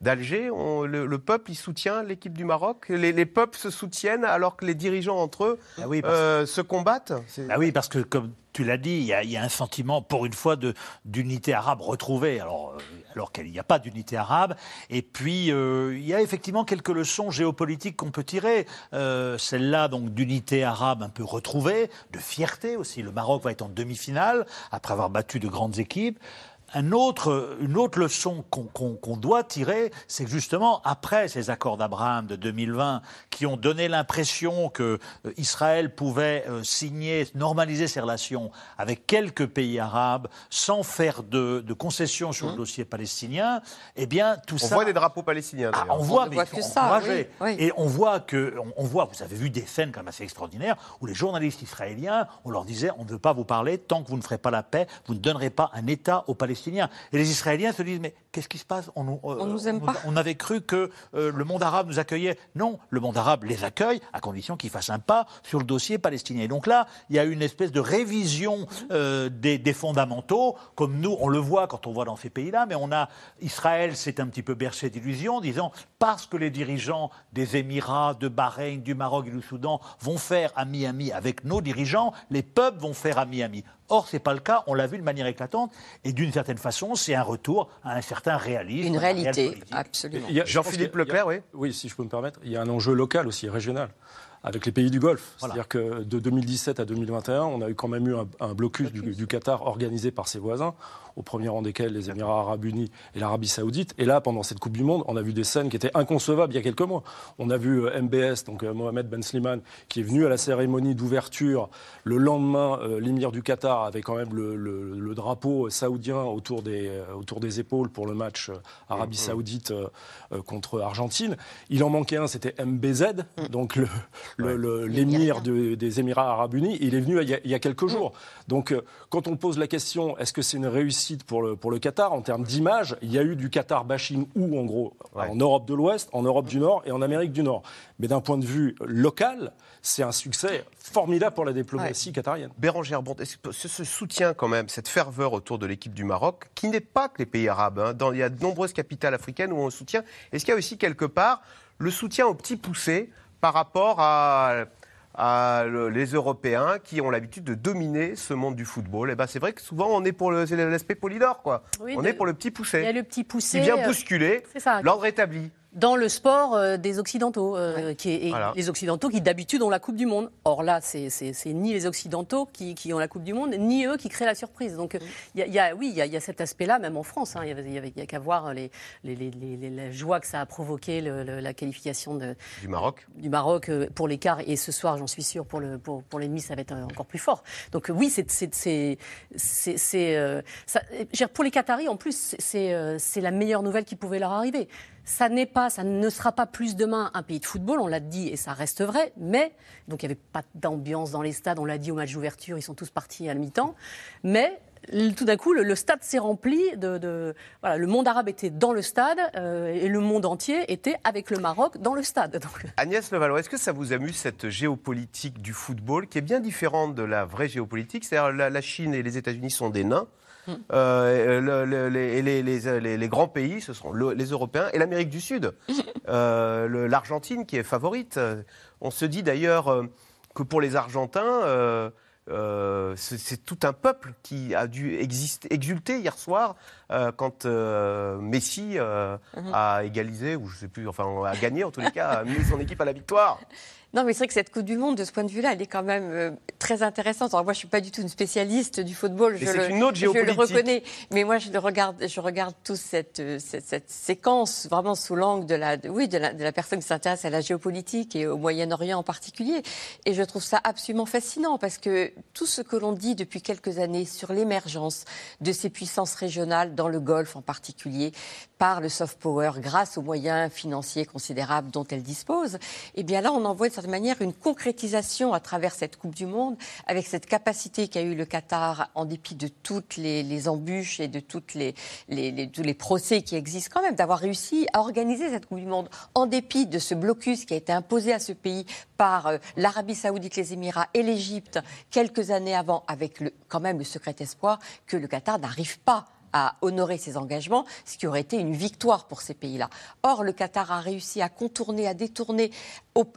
d'Alger, le, le peuple, il soutient l'équipe du Maroc? Les, les peuples se soutiennent alors que les dirigeants entre eux
Ah oui,
euh, se combattent?
Ah oui, parce que comme tu l'as dit, il y, a, il y a un sentiment, pour une fois, d'unité arabe retrouvée, alors, euh, alors qu'il n'y a pas d'unité arabe. Et puis, euh, il y a effectivement quelques leçons géopolitiques qu'on peut tirer. Euh, Celle-là, donc, d'unité arabe un peu retrouvée, de fierté aussi. Le Maroc va être en demi-finale, après avoir battu de grandes équipes. Un autre, une autre leçon qu'on doit tirer, c'est que justement, après ces accords d'Abraham de 2020, qui ont donné l'impression que euh, Israël pouvait euh, signer, normaliser ses relations avec quelques pays arabes sans faire de, de concessions sur le dossier palestinien, eh bien, tout
on
ça.
voit des drapeaux palestiniens.
Ah,
d'ailleurs.
on voit, mais
que ça,
encourager.
oui, oui.
Et on voit que, on, on voit, vous avez vu des scènes quand même assez extraordinaires où les journalistes israéliens, on leur disait, on ne veut pas vous parler tant que vous ne ferez pas la paix, vous ne donnerez pas un État aux Palestiniens. Et les Israéliens se disent, mais qu'est-ce qui se passe On nous, euh,
On nous aime
on-
pas.
On avait cru que euh, le monde arabe nous accueillait. Non, le monde arabe les accueille à condition qu'ils fassent un pas sur le dossier palestinien. Et donc là, il y a une espèce de révision euh, des, des fondamentaux, comme nous, on le voit quand on voit dans ces pays-là, mais on a Israël s'est un petit peu bercé d'illusions, disant parce que les dirigeants des Émirats, de Bahreïn, du Maroc et du Soudan vont faire à Miami avec nos dirigeants, les peuples vont faire à Miami. Or, c'est pas le cas. On l'a vu de manière éclatante, et d'une certaine façon, c'est un retour à un certain réalisme,
Une réalité, absolument.
Jean-Philippe Leclerc, oui.
Oui, si je peux me permettre, il y a un enjeu local aussi, régional, avec les pays du Golfe.
Voilà.
C'est-à-dire que de 2017 à 2021, on a eu quand même eu un, un blocus du, du Qatar organisé par ses voisins, au premier rang desquels les Émirats arabes unis et l'Arabie saoudite. Et là, pendant cette Coupe du Monde, on a vu des scènes qui étaient inconcevables il y a quelques mois. On a vu euh, MBS, donc euh, Mohamed Ben Slimane, qui est venu à la cérémonie d'ouverture. Le lendemain, euh, l'émir du Qatar avait quand même le, le- le drapeau saoudien autour des, autour des épaules pour le match Arabie saoudite euh, euh, contre Argentine. Il en manquait un, c'était MBZ, donc le- le- l'émir de- des Émirats arabes unis. Il est venu il y a, il y a quelques jours. Donc quand on pose la question, est-ce que c'est une réussite pour le, pour le Qatar en termes d'image Il y a eu du Qatar bashing où, en gros
Ouais.
En Europe de l'Ouest, en Europe du Nord et en Amérique du Nord. Mais d'un point de vue local, c'est un succès formidable pour la diplomatie qatarienne.
Bérangère que ce, ce soutien quand même, cette ferveur autour de l'équipe du Maroc, qui n'est pas que les pays arabes, hein, dans, il y a de nombreuses capitales africaines où on soutient, est-ce qu'il y a aussi quelque part le soutien aux petits poussés par rapport à, à le- les Européens qui ont l'habitude de dominer ce monde du football Et ben c'est vrai que souvent on est pour l'aspect polydore, quoi.
Oui,
on
de-
est pour le petit
Il y a
poussé
le petit poussé.
qui vient
euh,
bousculer l'ordre établi.
Dans le sport euh, des Occidentaux, euh, qui est, et
Voilà.
les Occidentaux qui d'habitude ont la Coupe du Monde. Or là, c'est ni les Occidentaux qui, qui ont la Coupe du Monde, ni eux qui créent la surprise. Donc euh, il y a- y a, oui, il y, a- y a cet aspect-là, même en France. hein. Il y avait- il y avait- il y a qu'à voir les, les, les- la joie que ça a provoqué, le- le- la qualification de,
Du Maroc.
du Maroc euh, pour l'écart. Et ce soir, j'en suis sûre, pour le pour, pour l'ennemi, ça va être encore plus fort. Donc oui, c'est euh, pour les Qataris en plus, c'est- euh, c'est la meilleure nouvelle qui pouvait leur arriver. Ça n'est pas ça ne sera pas plus demain un pays de football, on l'a dit et ça reste vrai, mais, donc il n'y avait pas d'ambiance dans les stades, on l'a dit au match d'ouverture, ils sont tous partis à mi-temps, mais tout d'un coup, le, stade s'est rempli. Le monde arabe était dans le stade euh, et le monde entier était avec le Maroc dans le stade. <laughs>
Agnès Levallois, est-ce que ça vous amuse cette géopolitique du football qui est bien différente de la vraie géopolitique? C'est-à-dire la, Chine et les États-Unis sont des nains. Euh, les, grands pays, ce sont les Européens et l'Amérique du Sud. <laughs> Euh, L'Argentine qui est favorite. On se dit d'ailleurs que pour les Argentins, euh, c'est tout un peuple qui a dû exister, exulter hier soir euh, quand euh, Messi mhm. a égalisé, ou je sais plus, enfin a gagné en tous les cas, a mis son équipe à la victoire. <laughs>
Non, mais c'est vrai que cette Coupe du Monde, de ce point de vue-là, elle est quand même euh, très intéressante. Alors moi, je suis pas du tout une spécialiste du football.
Je, le, une autre géopolitique.
je le reconnais, mais moi, je le regarde, je regarde toute cette, euh, cette, cette, séquence vraiment sous l'angle de la, oui, de la, de la personne qui s'intéresse à la géopolitique et au Moyen-Orient en particulier. Et je trouve ça absolument fascinant parce que tout ce que l'on dit depuis quelques années sur l'émergence de ces puissances régionales dans le Golfe en particulier, par le soft power, grâce aux moyens financiers considérables dont elles disposent, eh bien là, on en voit manière une concrétisation à travers cette Coupe du Monde, avec cette capacité qu'a eu le Qatar, en dépit de toutes les, embûches et de tous les procès qui existent quand même, d'avoir réussi à organiser cette Coupe du Monde, en dépit de ce blocus qui a été imposé à ce pays par euh, l'Arabie saoudite, les Émirats et l'Égypte quelques années avant, avec quand même le secret espoir que le Qatar n'arrive pas à honorer ses engagements, ce qui aurait été une victoire pour ces pays-là. Or, le Qatar a réussi à contourner, à détourner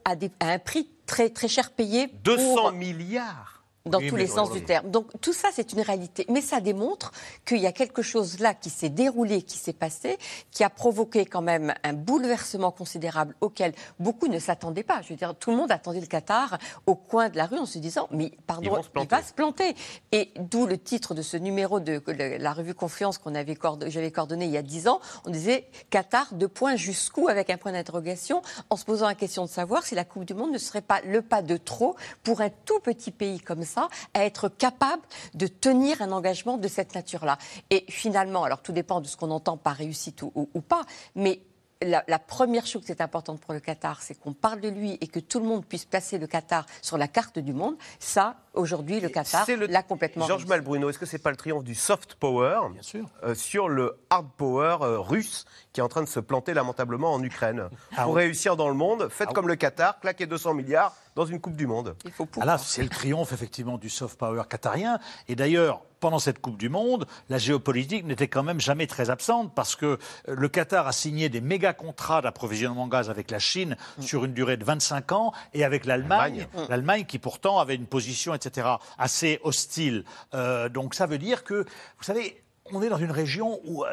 à, un prix très, très cher payé.
200 milliards
dans tous les sens du terme. Donc tout ça, c'est une réalité. Mais ça démontre qu'il y a quelque chose là qui s'est déroulé, qui s'est passé, qui a provoqué quand même un bouleversement considérable auquel beaucoup ne s'attendaient pas. Je veux dire, tout le monde attendait le Qatar au coin de la rue en se disant, mais pardon, il va se planter. Et d'où le titre de ce numéro de la revue Confiance qu'on avait j'avais coordonné il y a dix ans. On disait Qatar, de point jusqu'où, avec un point d'interrogation, en se posant la question de savoir si la Coupe du Monde ne serait pas le pas de trop pour un tout petit pays comme ça à être capable de tenir un engagement de cette nature-là. Et finalement, alors tout dépend de ce qu'on entend par réussite ou, ou pas, mais la, première chose qui est importante pour le Qatar, c'est qu'on parle de lui et que tout le monde puisse placer le Qatar sur la carte du monde. Ça, aujourd'hui, le Qatar l'a complètement.
Georges Malbruno, est-ce que c'est pas le triomphe du soft power
Bien sûr.
Euh, sur le hard power euh, russe qui est en train de se planter lamentablement en Ukraine? <laughs> Ah Pour réussir dans le monde, faites ah comme le Qatar, claquez 200 milliards dans une Coupe du Monde.
Il faut ah là, c'est le triomphe effectivement du soft power qatarien. Et d'ailleurs, pendant cette Coupe du Monde, la géopolitique n'était quand même jamais très absente parce que euh, le Qatar a signé des méga contrats d'approvisionnement en gaz avec la Chine mm. sur une durée de 25 ans et avec l'Allemagne, l'Allemagne qui pourtant avait une position, etc., assez hostile. Euh, donc ça veut dire que, vous savez, on est dans une région où euh,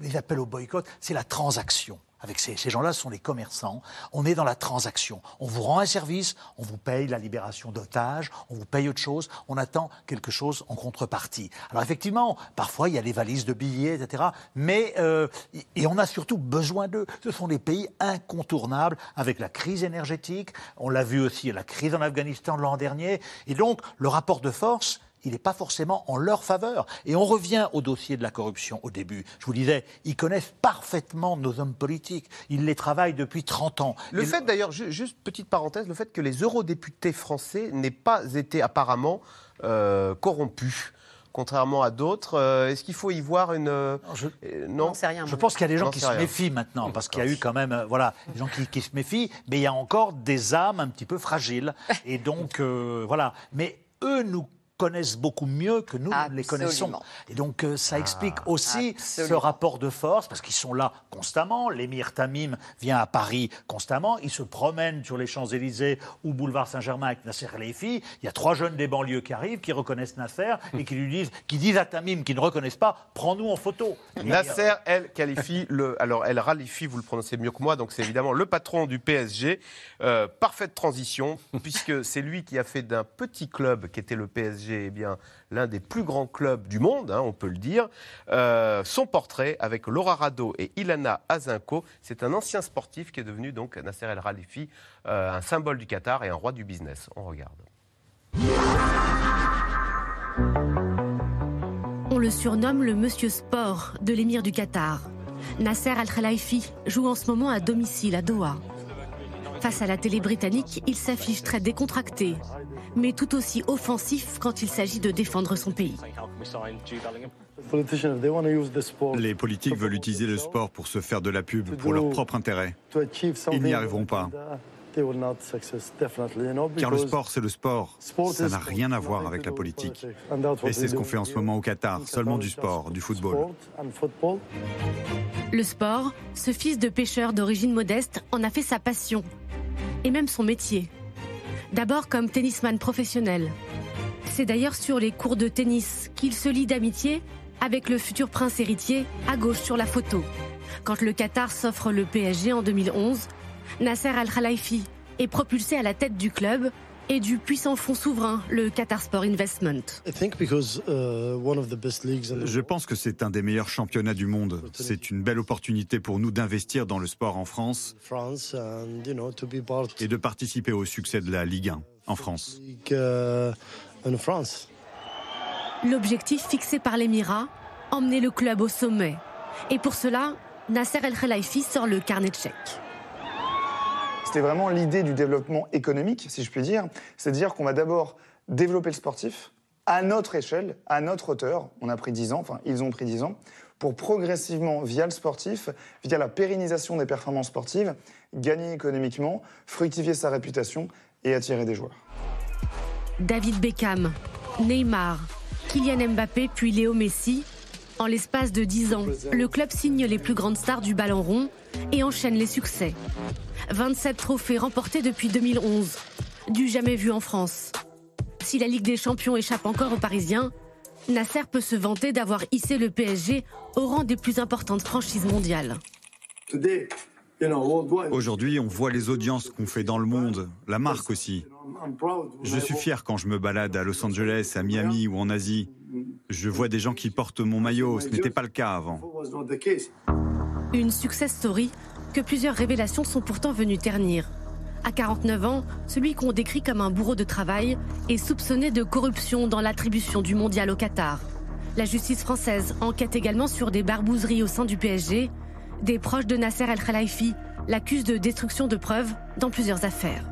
les appels au boycott, c'est la transaction avec ces, gens-là, ce sont les commerçants. On est dans la transaction. On vous rend un service, on vous paye la libération d'otages, on vous paye autre chose, on attend quelque chose en contrepartie. Alors effectivement, parfois il y a des valises de billets, etc. Mais euh, et on a surtout besoin d'eux. Ce sont des pays incontournables avec la crise énergétique. On l'a vu aussi, la crise en Afghanistan l'an dernier. Et donc le rapport de force il n'est pas forcément en leur faveur. Et on revient au dossier de la corruption au début. Je vous disais, ils connaissent parfaitement nos hommes politiques. Ils les travaillent depuis 30 ans.
Le fait d'ailleurs, juste petite parenthèse, le fait que les eurodéputés français n'aient pas été apparemment euh, corrompus contrairement à d'autres. Euh, est-ce qu'il faut y voir une...
je, non, rien.
Je pense qu'il y a des gens qui se méfient maintenant, parce qu'il y a eu quand même, voilà, des gens qui, se méfient, mais il y a encore des âmes un petit peu fragiles. <laughs> Et donc, voilà. Mais eux nous connaissent beaucoup mieux que nous les connaissons. Et donc euh, ça explique ah, aussi ce rapport de force, parce qu'ils sont là constamment. L'émir Tamim vient à Paris constamment, il se promène sur les Champs-Élysées ou boulevard Saint-Germain avec Nasser Khalifi. Il y a trois jeunes des banlieues qui arrivent, qui reconnaissent Nasser et qui lui disent, qui disent à Tamim, qui ne reconnaissent pas, prends-nous en photo.
Nasser El Khalifi, le, alors El Khalifi, vous le prononcez mieux que moi, donc c'est évidemment le patron du PSG. Euh, parfaite transition, puisque c'est lui qui a fait d'un petit club qui était le PSG eh bien l'un des plus grands clubs du monde, hein, on peut le dire. Euh, son portrait avec Laura Rado et Ilana Azinko. C'est un ancien sportif qui est devenu donc Nasser El Khalifi, euh, un symbole du Qatar et un roi du business. On regarde.
On le surnomme le Monsieur Sport de l'émir du Qatar.
Nasser Al-Khelaifi joue en ce moment à domicile à Doha. Face à la télé britannique, il s'affiche très décontracté, mais tout aussi offensif quand il s'agit de défendre son pays.
Les politiques veulent utiliser le sport pour se faire de la pub pour leur propre intérêt. Ils n'y arriveront pas. Car le sport, c'est le sport. Ça n'a rien à voir avec la politique. Et c'est ce qu'on fait en ce moment au Qatar, seulement du sport, du football.
Le sport, ce fils de pêcheur d'origine modeste en a fait sa passion. Et même son métier. D'abord comme tennisman professionnel. C'est d'ailleurs sur les cours de tennis qu'il se lie d'amitié avec le futur prince héritier à gauche sur la photo. Quand le Qatar s'offre le PSG en 2011, Nasser Al-Khelaifi est propulsé à la tête du club et du puissant fonds souverain, le Qatar Sport Investment.
Je pense que c'est un des meilleurs championnats du monde. C'est une belle opportunité pour nous d'investir dans le sport en France et de participer au succès de la Ligue 1 en France.
L'objectif fixé par l'Émirat, emmener le club au sommet. Et pour cela, Nasser El Khelaifi sort le carnet de chèques.
C'était vraiment l'idée du développement économique, si je puis dire. C'est-à-dire qu'on va d'abord développer le sportif à notre échelle, à notre hauteur. On a pris 10 ans, enfin, ils ont pris 10 ans, pour progressivement, via le sportif, via la pérennisation des performances sportives, gagner économiquement, fructifier sa réputation et attirer des joueurs.
David Beckham, Neymar, Kylian Mbappé puis Léo Messi. En l'espace de 10 ans, le club signe les plus grandes stars du ballon rond et enchaîne les succès. 27 trophées remportés depuis 2011, du jamais vu en France. Si la Ligue des Champions échappe encore aux Parisiens, Nasser peut se vanter d'avoir hissé le PSG au rang des plus importantes franchises mondiales.
Aujourd'hui, on voit les audiences qu'on fait dans le monde, la marque aussi. Je suis fier quand je me balade à Los Angeles, à Miami ou en Asie. Je vois des gens qui portent mon maillot, ce n'était pas le cas avant.
Une success story que plusieurs révélations sont pourtant venues ternir. À 49 ans, celui qu'on décrit comme un bourreau de travail est soupçonné de corruption dans l'attribution du mondial au Qatar. La justice française enquête également sur des barbouzeries au sein du PSG. Des proches de Nasser El Khelaifi l'accusent de destruction de preuves dans plusieurs affaires.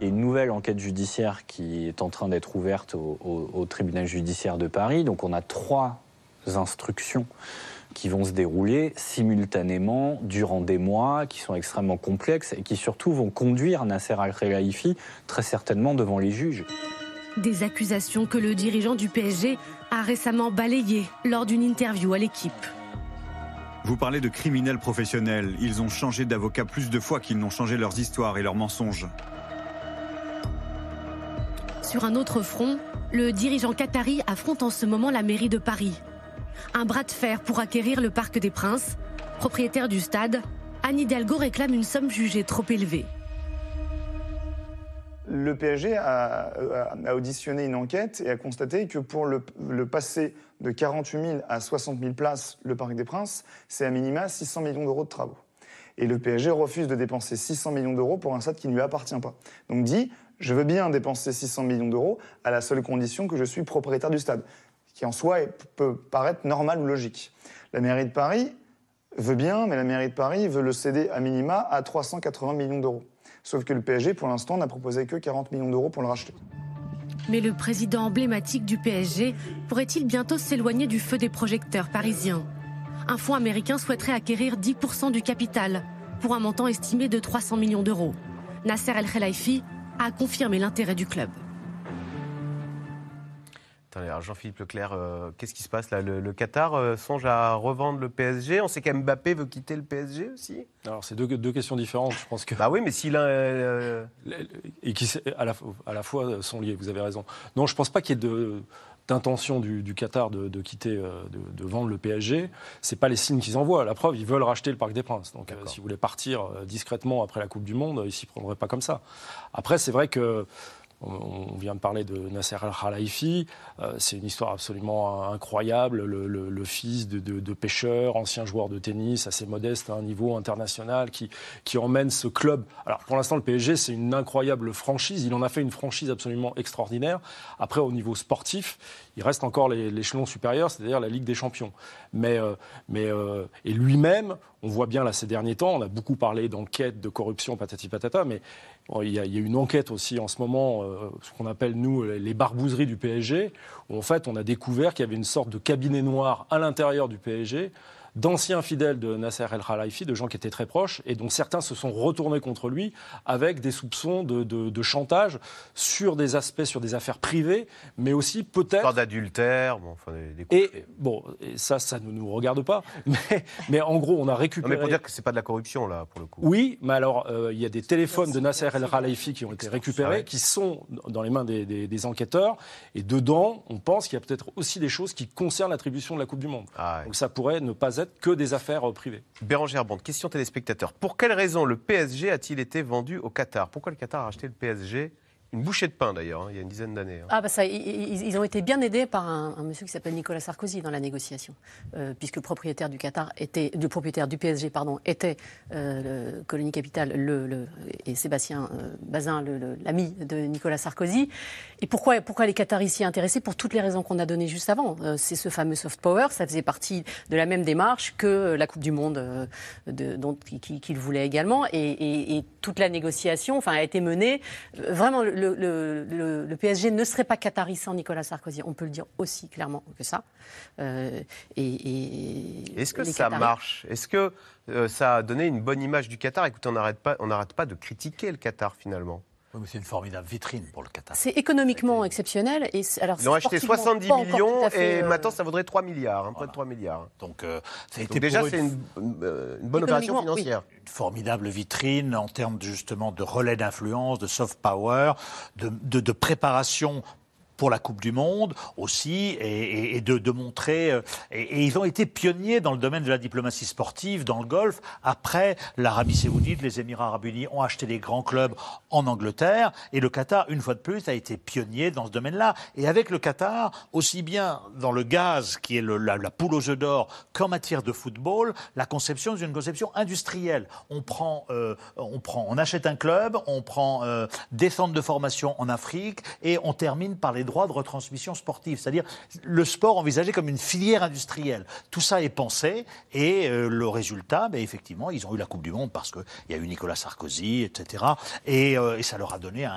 A une nouvelle enquête judiciaire qui est en train d'être ouverte au, tribunal judiciaire de Paris. Donc on a trois instructions qui vont se dérouler simultanément durant des mois, qui sont extrêmement complexes et qui surtout vont conduire Nasser Al-Khelaifi très certainement devant les juges.
Des accusations que le dirigeant du PSG a récemment balayées lors d'une interview à l'équipe.
Vous parlez de criminels professionnels. Ils ont changé d'avocat plus de fois qu'ils n'ont changé leurs histoires et leurs mensonges.
Sur un autre front, le dirigeant qatari affronte en ce moment la mairie de Paris. Un bras de fer pour acquérir le Parc des Princes. Propriétaire du stade, Anne Hidalgo réclame une somme jugée trop élevée.
Le PSG a, auditionné une enquête et a constaté que pour le, le, passer de 48 000 à 60 000 places, le Parc des Princes, c'est à minima 600 millions d'euros de travaux. Et le PSG refuse de dépenser 600 millions d'euros pour un stade qui ne lui appartient pas. Donc dit, je veux bien dépenser 600 millions d'euros à la seule condition que je suis propriétaire du stade, qui en soi peut paraître normal ou logique. La mairie de Paris veut bien, mais la mairie de Paris veut le céder à minima à 380 millions d'euros. Sauf que le PSG, pour l'instant, n'a proposé que 40 millions d'euros pour le racheter.
Mais le président emblématique du PSG pourrait-il bientôt s'éloigner du feu des projecteurs parisiens? Un fonds américain souhaiterait acquérir 10% du capital pour un montant estimé de 300 millions d'euros. Nasser El Khelaifi a confirmé l'intérêt du club.
Jean-Philippe Leclerc, euh, qu'est-ce qui se passe là? Le, Qatar euh, songe à revendre le PSG. On sait qu'Mbappé veut quitter le PSG aussi.
Alors c'est deux, questions différentes, je pense que.
Bah oui, mais s'il a. Euh, <laughs>
et qui à la, à la, fois sont liés. Vous avez raison. Non, je pense pas qu'il y ait de d'intention du, Qatar de, quitter, de, vendre le PSG, c'est pas les signes qu'ils envoient. La preuve, ils veulent racheter le Parc des Princes. Donc, s'ils voulaient partir discrètement après la Coupe du Monde, ils s'y prendraient pas comme ça. Après, c'est vrai que on vient de parler de Nasser Al-Khelaifi. Euh, c'est une histoire absolument incroyable. Le, fils de, pêcheur, ancien joueur de tennis, assez modeste à un niveau international, qui, qui emmène ce club. Alors pour l'instant, le PSG, c'est une incroyable franchise. Il en a fait une franchise absolument extraordinaire. Après, au niveau sportif, il reste encore l'échelon supérieur, c'est-à-dire la Ligue des Champions. Mais, euh, mais euh, et lui-même, on voit bien là ces derniers temps, on a beaucoup parlé d'enquête, de corruption, patati patata, mais il y, a, une enquête aussi en ce moment, euh, ce qu'on appelle nous les barbouzeries du PSG, où en fait on a découvert qu'il y avait une sorte de cabinet noir à l'intérieur du PSG d'anciens fidèles de Nasser El Khalifi, de gens qui étaient très proches, et dont certains se sont retournés contre lui avec des soupçons de, chantage sur des aspects, sur des affaires privées, mais aussi peut-être...
d'adultère, bon, enfin des,
Et bon, et ça, ça ne nous regarde pas, <laughs> mais, mais en gros, on a récupéré...
Non, mais pour dire que c'est pas de la corruption, là, pour le coup.
Oui, mais alors, euh, il y a des téléphones de Nasser El Khalifi qui ont été récupérés, qui sont dans les mains des, des, enquêteurs, et dedans, on pense qu'il y a peut-être aussi des choses qui concernent l'attribution de la Coupe du Monde. Ah Donc ça pourrait ne pas être que des affaires euh, privées.
Bérangère Bond, question téléspectateur. Pour quelle raison le PSG a-t-il été vendu au Qatar? Pourquoi le Qatar a acheté le PSG une bouchée de pain d'ailleurs, hein, il y a une dizaine d'années. Hein.
Ah bah ça, ils, ont été bien aidés par un, monsieur qui s'appelle Nicolas Sarkozy dans la négociation, euh, puisque le propriétaire du Qatar était, le propriétaire du PSG pardon, était euh, Colonie Capital, le, et Sébastien euh, Bazin, l'ami de Nicolas Sarkozy. Et pourquoi, pourquoi les Qataris s'y intéressaient? Pour toutes les raisons qu'on a données juste avant. C'est ce fameux soft power, ça faisait partie de la même démarche que la Coupe du Monde de, dont qu'il voulait également, et, toute la négociation, a été menée vraiment le, PSG ne serait pas qatari sans Nicolas Sarkozy. On peut le dire aussi clairement que ça.
Euh, et, Est-ce que ça marche? Est-ce que euh, ça a donné une bonne image du Qatar? Écoutez, on n'arrête pas, pas de critiquer le Qatar finalement
c'est une formidable vitrine pour le Qatar.
C'est économiquement exceptionnel. Et alors,
Ils ont acheté 70 millions et euh, maintenant ça vaudrait 3 milliards, un peu de 3 milliards.
Donc, euh,
ça a été déjà c'est une, bonne opération financière.
Une formidable vitrine en termes justement de relais d'influence, de soft power, de, de, de préparation pour la Coupe du Monde aussi, et, de, montrer. Euh, et, ils ont été pionniers dans le domaine de la diplomatie sportive, dans le golf. Après, l'Arabie Saoudite, les Émirats Arabes Unis ont acheté des grands clubs en Angleterre, et le Qatar, une fois de plus, a été pionnier dans ce domaine-là. Et avec le Qatar, aussi bien dans le gaz, qui est la, poule aux œufs d'or, qu'en matière de football, la conception est une conception industrielle. On prend, euh, on prend, on achète un club, on prend euh, des centres de formation en Afrique, et on termine par les droits de retransmission sportive, c'est-à-dire le sport envisagé comme une filière industrielle. Tout ça est pensé et euh, le résultat, ben, effectivement, ils ont eu la Coupe du Monde parce qu'il y a eu Nicolas Sarkozy, etc. Euh, et, ça leur a donné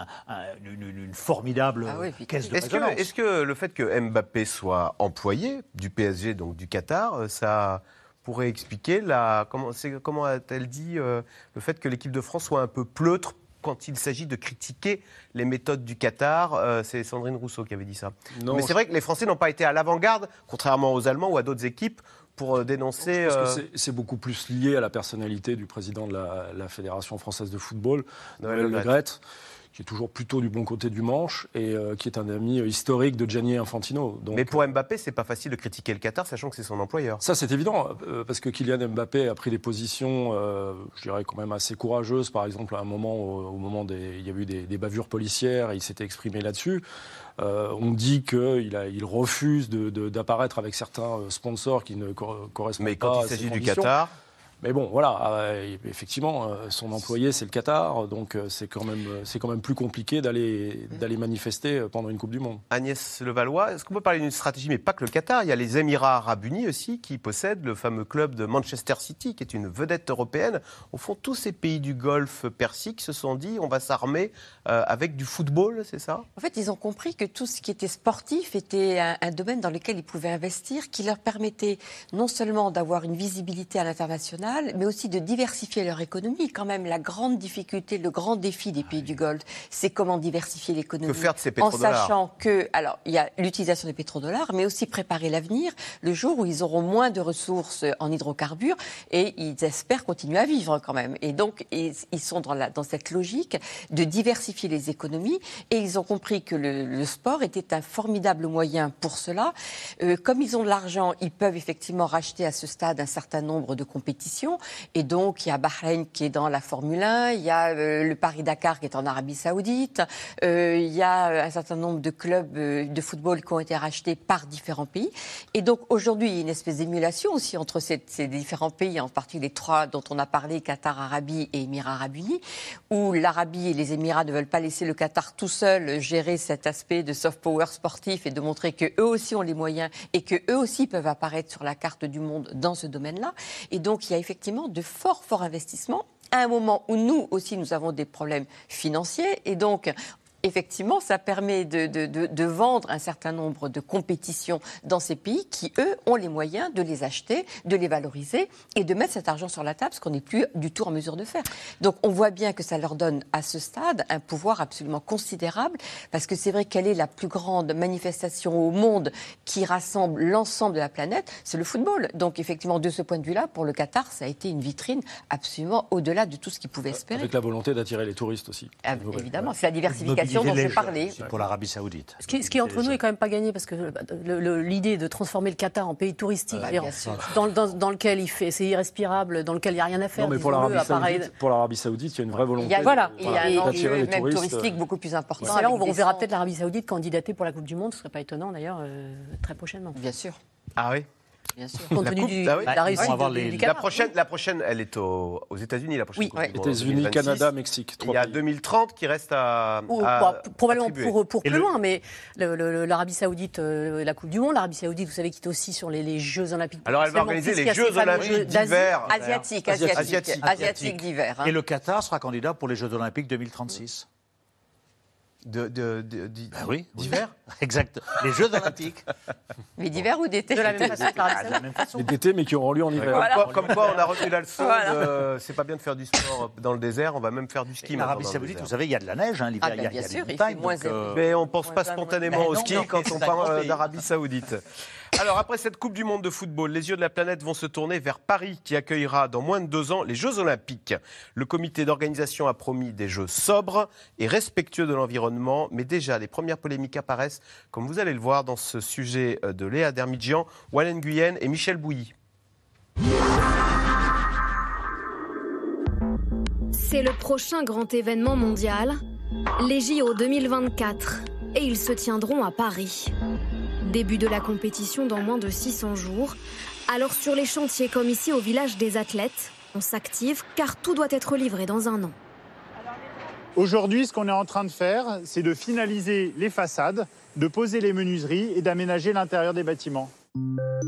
une, formidable ah caisse de
est-ce que, est-ce que le fait que Mbappé soit employé du PSG, donc du Qatar, euh, ça pourrait expliquer la, comment, comment a-t-elle dit le fait que l'équipe de France soit un peu pleutre quand il s'agit de critiquer les méthodes du Qatar. Euh, c'est Sandrine Rousseau qui avait dit ça. Mais c'est vrai que les Français n'ont pas été à l'avant-garde, contrairement aux Allemands ou à d'autres équipes, pour euh, dénoncer.
Je pense que euh, c'est beaucoup plus lié à la personnalité du président de la, Fédération française de football, Noël Le Gret qui est toujours plutôt du bon côté du manche et euh, qui est un ami euh, historique de Gianni Infantino.
Mais pour Mbappé, c'est pas facile de critiquer le Qatar, sachant que c'est son employeur.
Ça, c'est évident, euh, parce que Kylian Mbappé a pris des positions, je dirais quand même assez courageuses. Par exemple, à un moment, au, moment des, il y a eu des, bavures policières, et il s'était exprimé là-dessus. on dit qu'il il refuse d'apparaître avec certains sponsors qui ne correspondent pas.
Mais quand il s'agit du Qatar.
Mais bon, voilà, euh, effectivement, euh, son employé, c'est le Qatar, donc euh, c'est quand, même, quand même plus compliqué d'aller manifester pendant une Coupe du Monde.
Agnès Levallois, est-ce qu'on peut parler d'une stratégie, mais pas que le Qatar? Il y a les Émirats arabes unis aussi qui possèdent le fameux club de Manchester City, qui est une vedette européenne. Au fond, tous ces pays du Golfe Persique se sont dit on va s'armer avec du football, c'est ça?
En fait, ils ont compris que tout ce qui était sportif était un, un domaine dans lequel ils pouvaient investir, qui leur permettait non seulement d'avoir une visibilité à l'international, mais aussi de diversifier leur économie. Quand même, la grande difficulté, le grand défi des pays du Golfe, c'est comment diversifier l'économie.
Que faire de ces
pétrodollars En sachant que, alors, il y a l'utilisation des pétrodollars, mais aussi préparer l'avenir, le jour où ils auront moins de ressources en hydrocarbures et ils espèrent continuer à vivre quand même. Et donc, ils, sont dans, la, dans cette logique de diversifier les économies et ils ont compris que le, sport était un formidable moyen pour cela. Euh, comme ils ont de l'argent, ils peuvent effectivement racheter à ce stade un certain nombre de compétitions Et donc, il y a Bahreïn qui est dans la Formule 1, il y a euh, le Paris-Dakar qui est en Arabie Saoudite, euh, il y a un certain nombre de clubs de football qui ont été rachetés par différents pays. Et donc, aujourd'hui, il y a une espèce d'émulation aussi entre ces, ces différents pays, en particulier les trois dont on a parlé, Qatar, Arabie et Émirats arabes unis, où l'Arabie et les Émirats ne veulent pas laisser le Qatar tout seul gérer cet aspect de soft power sportif et de montrer qu'eux aussi ont les moyens et qu'eux aussi peuvent apparaître sur la carte du monde dans ce domaine-là. Et donc, il y a effectivement de forts, forts investissements à un moment où nous aussi, nous avons des problèmes financiers. Et donc, effectivement, ça permet de, de, de, vendre un certain nombre de compétitions dans ces pays qui, eux, ont les moyens de les acheter, de les valoriser et de mettre cet argent sur la table, ce qu'on n'est plus du tout en mesure de faire. Donc on voit bien que ça leur donne à ce stade un pouvoir absolument considérable, parce que c'est vrai quelle est la plus grande manifestation au monde qui rassemble l'ensemble de la planète, c'est le football. Donc effectivement, de ce point de vue-là, pour le Qatar, ça a été une vitrine absolument au-delà de tout ce qu'ils pouvaient espérer.
Avec la volonté d'attirer les touristes aussi.
Ah, évidemment, c'est la diversification dont.
C'est pour l'Arabie Saoudite.
Ce qui, ce qui entre nous est quand même pas gagné parce que l'idée de transformer le Qatar en pays touristique, dans, dans, dans, lequel il fait, c'est irrespirable, dans lequel il n'y a rien à faire.
Non, mais pour l'Arabie Saoudite, il y a une vraie volonté.
Il y a, voilà, il y a un enjeu même touristique beaucoup plus important.
Là, on, verra peut-être l'Arabie Saoudite candidater pour la Coupe du Monde. Ce serait pas étonnant d'ailleurs euh, très prochainement.
Bien sûr.
Ah oui.
Bien sûr.
Compte tenu du,
ah
la réussite
Ouais.
du- du
la, prochaine, la prochaine, elle est aux, aux États-unis, la prochaine.
Oui. Ouais.
États-Unis,
2026.
Canada, Mexique,
Il y a
pays.
2030 qui reste à.
Ou,
à
bah, probablement
attribuer.
pour, plus
le-
loin, mais le- le- l'Arabie Saoudite, euh, la Coupe du Monde, l'Arabie Saoudite, vous savez, qui est aussi sur les, les Jeux Olympiques.
Alors, elle va organiser les Jeux Olympiques d'hiver.
Asiatique,
Asiatique.
asiatique, asiatique d'hiver. hein.
Et le Qatar sera candidat pour les Jeux Olympiques 2036.
De, de, de- de-
Ben oui.
D'hiver <laughs>
Exact. Les Jeux Olympiques. <laughs>
Mais d'hiver ou d'été
De la même façon
Ah, de la même façon.
Et d'été, mais qui auront lieu en hiver.
Comme, quoi, comme quoi, on a retenu la leçon.
Voilà.
C'est pas bien de faire du sport dans le désert, on va même faire du ski. dans le
Saoudite, vous savez, il y a de la neige hein, l'hiver,
Ah,
il y a,
ben, bien
il y a
sûr,
des
il fait
montagnes.
moins
donc, euh,
Mais on pense pas spontanément
Ben
au ski
non,
quand on parle
pays.
d'Arabie Saoudite. <laughs> Alors, après cette Coupe du Monde de football, les yeux de la planète vont se tourner vers Paris, qui accueillera dans moins de deux ans les Jeux Olympiques. Le comité d'organisation a promis des Jeux sobres et respectueux de l'environnement, mais déjà, les premières polémiques apparaissent, comme vous allez le voir dans ce sujet de Léa Dermidjian, Wallen Guyenne et Michel Bouilly.
C'est le prochain grand événement mondial, les JO 2024, et ils se tiendront à Paris. Début de la compétition dans moins de 600 jours. Alors sur les chantiers comme ici au village des athlètes, on s'active car tout doit être livré dans un an.
Aujourd'hui, ce qu'on est en train de faire, c'est de finaliser les façades, de poser les menuiseries et d'aménager l'intérieur des bâtiments.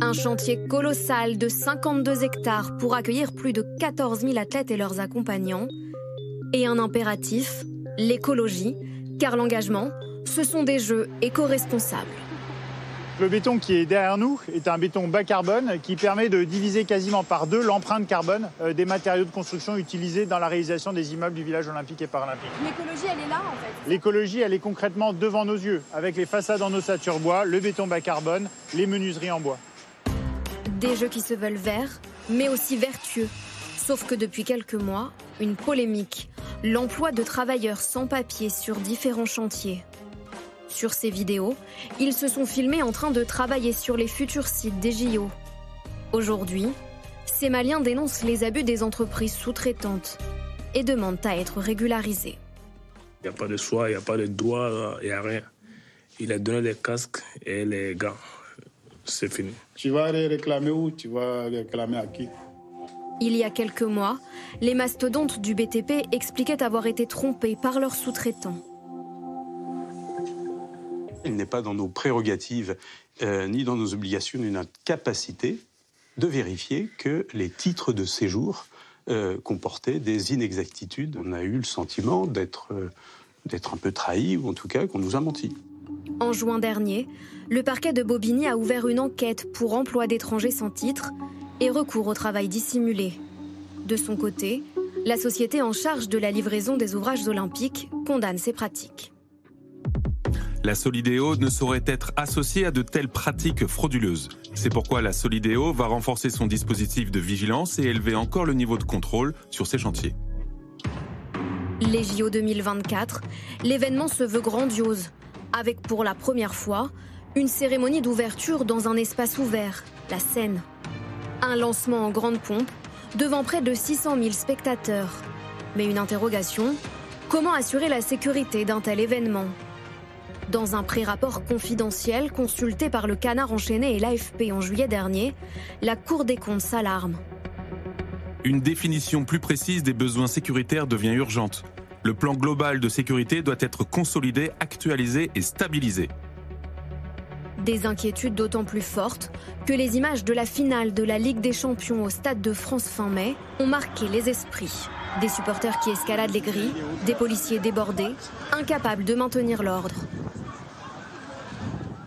Un chantier colossal de 52 hectares pour accueillir plus de 14 000 athlètes et leurs accompagnants. Et un impératif, l'écologie, car l'engagement, ce sont des jeux éco-responsables.
Le béton qui est derrière nous est un béton bas carbone qui permet de diviser quasiment par deux l'empreinte carbone euh, des matériaux de construction utilisés dans la réalisation des immeubles du village olympique et paralympique.
L'écologie, elle est là en fait.
L'écologie, elle est concrètement devant nos yeux, avec les façades en ossature bois, le béton bas carbone, les menuiseries en bois.
Des jeux qui se veulent verts, mais aussi vertueux. Sauf que depuis quelques mois, une polémique. L'emploi de travailleurs sans papier sur différents chantiers. Sur ces vidéos, ils se sont filmés en train de travailler sur les futurs sites des JO. Aujourd'hui, ces Maliens dénoncent les abus des entreprises sous-traitantes et demandent à être régularisés.
Il n'y a pas de soie, il n'y a pas de doigts, il n'y a rien. Il a donné les casques et les gants. C'est fini.
Tu vas aller réclamer où? Tu vas réclamer à qui?
Il y a quelques mois, les mastodontes du BTP expliquaient avoir été trompés par leurs sous-traitants.
Il n'est pas dans nos prérogatives euh, ni dans nos obligations ni notre capacité de vérifier que les titres de séjour euh, comportaient des inexactitudes. On a eu le sentiment d'être euh, d'être un peu trahi ou en tout cas qu'on nous a menti.
En juin dernier, le parquet de Bobigny a ouvert une enquête pour emploi d'étrangers sans titre et recours au travail dissimulé. De son côté, la société en charge de la livraison des ouvrages olympiques condamne ces pratiques.
La Solidéo ne saurait être associée à de telles pratiques frauduleuses. C'est pourquoi la Solidéo va renforcer son dispositif de vigilance et élever encore le niveau de contrôle sur ses chantiers.
Les JO 2024, l'événement se veut grandiose, avec pour la première fois une cérémonie d'ouverture dans un espace ouvert, la Seine. Un lancement en grande pompe, devant près de 600 000 spectateurs. Mais une interrogation, comment assurer la sécurité d'un tel événement? Dans un pré-rapport confidentiel consulté par le Canard enchaîné et l'AFP en juillet dernier, la Cour des comptes s'alarme.
Une définition plus précise des besoins sécuritaires devient urgente. Le plan global de sécurité doit être consolidé, actualisé et stabilisé.
Des inquiétudes d'autant plus fortes que les images de la finale de la Ligue des Champions au Stade de France fin mai ont marqué les esprits. Des supporters qui escaladent les grilles, des policiers débordés, incapables de maintenir l'ordre.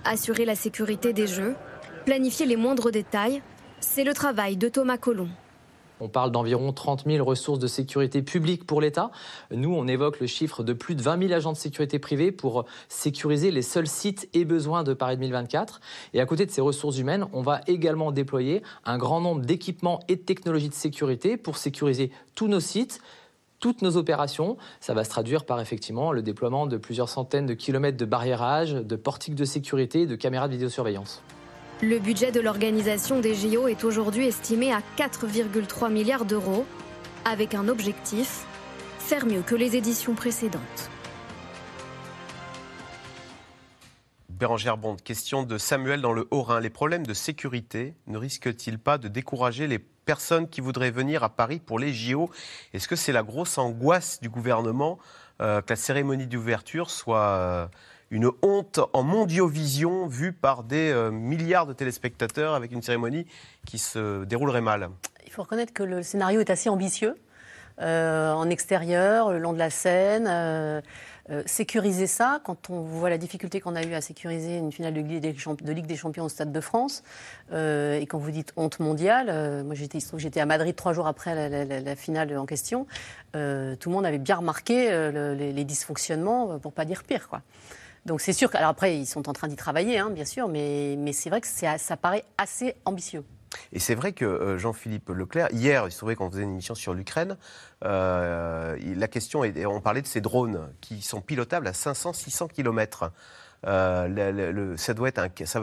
Assurer la sécurité des Jeux, planifier les moindres détails, c'est le travail de Thomas Collomb.
On parle d'environ 30 000 ressources de sécurité publique pour l'État. Nous, on évoque le chiffre de plus de 20 000 agents de sécurité privée pour sécuriser les seuls sites et besoins de Paris 2024. Et à côté de ces ressources humaines, on va également déployer un grand nombre d'équipements et de technologies de sécurité pour sécuriser tous nos sites toutes nos opérations. Ça va se traduire par effectivement le déploiement de plusieurs centaines de kilomètres de barriérage, de portiques de sécurité, de caméras de vidéosurveillance.
Le budget de l'organisation des JO est aujourd'hui estimé à 4,3 milliards d'euros, avec un objectif, faire mieux que les éditions précédentes.
Bérangère Bond, question de Samuel dans le Haut-Rhin. Les problèmes de sécurité ne risquent-ils pas de décourager les personnes qui voudraient venir à Paris pour les JO Est-ce que c'est la grosse angoisse du gouvernement euh, que la cérémonie d'ouverture soit euh, une honte en mondiovision vue par des euh, milliards de téléspectateurs avec une cérémonie qui se déroulerait mal?
Il faut reconnaître que le scénario est assez ambitieux. en extérieur, le long de la Seine, euh, sécuriser ça, quand on voit la difficulté qu'on a eu à sécuriser une finale de Ligue des, Champions, au Stade de France, euh, et quand vous dites honte mondiale, euh, moi j'étais, j'étais à Madrid trois jours après la, finale en question, tout le monde avait bien remarqué les, dysfonctionnements, pour pas dire pire. Quoi. Donc c'est sûr alors après ils sont en train d'y travailler, hein, bien sûr, mais, mais c'est vrai que ça paraît assez ambitieux.
Et c'est vrai que euh, Jean-Philippe Leclerc, hier, il se trouvait qu'on faisait une émission sur l'Ukraine, euh, la question, est, on parlait de ces drones qui sont pilotables à 500-600 km. Euh, ça, va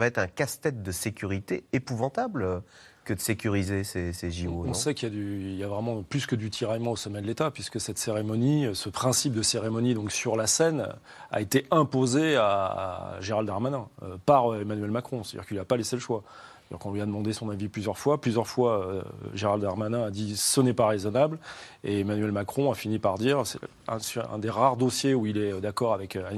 être un casse-tête de sécurité épouvantable que de sécuriser ces, ces JO.
On sait qu'il y, y, a vraiment plus que du tiraillement au sommet de l'État, puisque cette cérémonie, ce principe de cérémonie donc sur la scène, a été imposé à, Gérald Darmanin par Emmanuel Macron. C'est-à-dire qu'il n'a pas laissé le choix. Donc on lui a demandé son avis plusieurs fois. Plusieurs fois, euh, Gérald Darmanin a dit ce n'est pas raisonnable. Et Emmanuel Macron a fini par dire, c'est un, des rares dossiers où il est d'accord avec euh,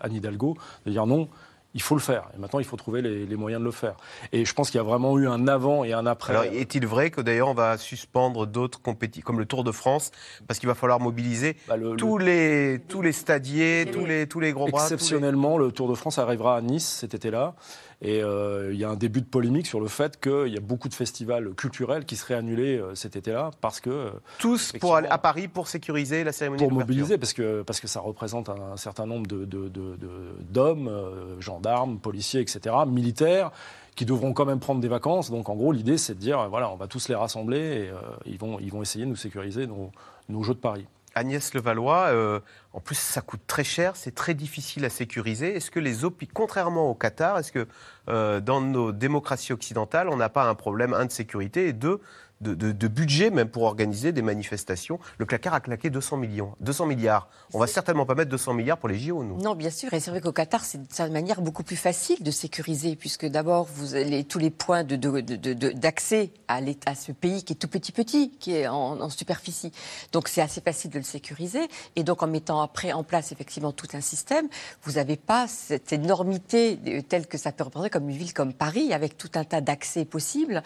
Anne Hidalgo, de dire non, il faut le faire. Et maintenant, il faut trouver les, moyens de le faire. Et je pense qu'il y a vraiment eu un avant et un après.
Alors, est-il vrai que d'ailleurs, on va suspendre d'autres compétitions, comme le Tour de France, parce qu'il va falloir mobiliser bah, tous, Les, tous les stadiers, tous les, tous les gros bras
Exceptionnellement, le Tour de France arrivera à Nice cet été-là. Et euh, il y a un début de polémique sur le fait qu'il y a beaucoup de festivals culturels qui seraient annulés euh, cet été-là parce que... Euh,
Tous pour aller à Paris pour sécuriser la cérémonie
Pour mobiliser, parce que, parce que ça représente un, certain nombre d'hommes, de, de, gendarmes, policiers, etc., militaires, qui devront quand même prendre des vacances. Donc en gros, l'idée, c'est de dire, voilà, on va tous les rassembler et ils, vont, ils vont essayer de nous sécuriser nos, nos Jeux de Paris.
Agnès Levallois, euh, en plus ça coûte très cher, c'est très difficile à sécuriser. Est-ce que les OPI, contrairement au Qatar, est-ce que euh, dans nos démocraties occidentales, on n'a pas un problème, un, de sécurité et deux, de, budget même pour organiser des manifestations. Le claquard a claqué 200 millions, 200 milliards. On va certainement pas mettre 200 milliards pour les JO, nous.
Non, bien sûr. Et c'est vrai qu'au Qatar, c'est une manière beaucoup plus facile de sécuriser, puisque d'abord, vous avez tous les points d'accès à, à, ce pays qui est tout petit petit, qui est en, superficie. Donc c'est assez facile de le sécuriser. Et donc en mettant après en place effectivement tout un système, vous n'avez pas cette énormité euh, telle que ça peut représenter comme une ville comme Paris, avec tout un tas d'accès possibles.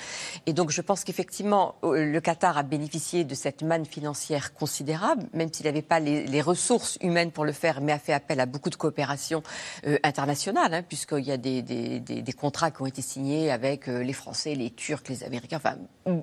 Et donc je pense qu'effectivement, euh, le Qatar a bénéficié de cette manne financière considérable, même s'il n'avait pas les, ressources humaines pour le faire, mais a fait appel à beaucoup de coopération euh, internationale, hein, puisqu'il y a des, contrats qui ont été signés avec euh, les Français, les Turcs, les Américains, enfin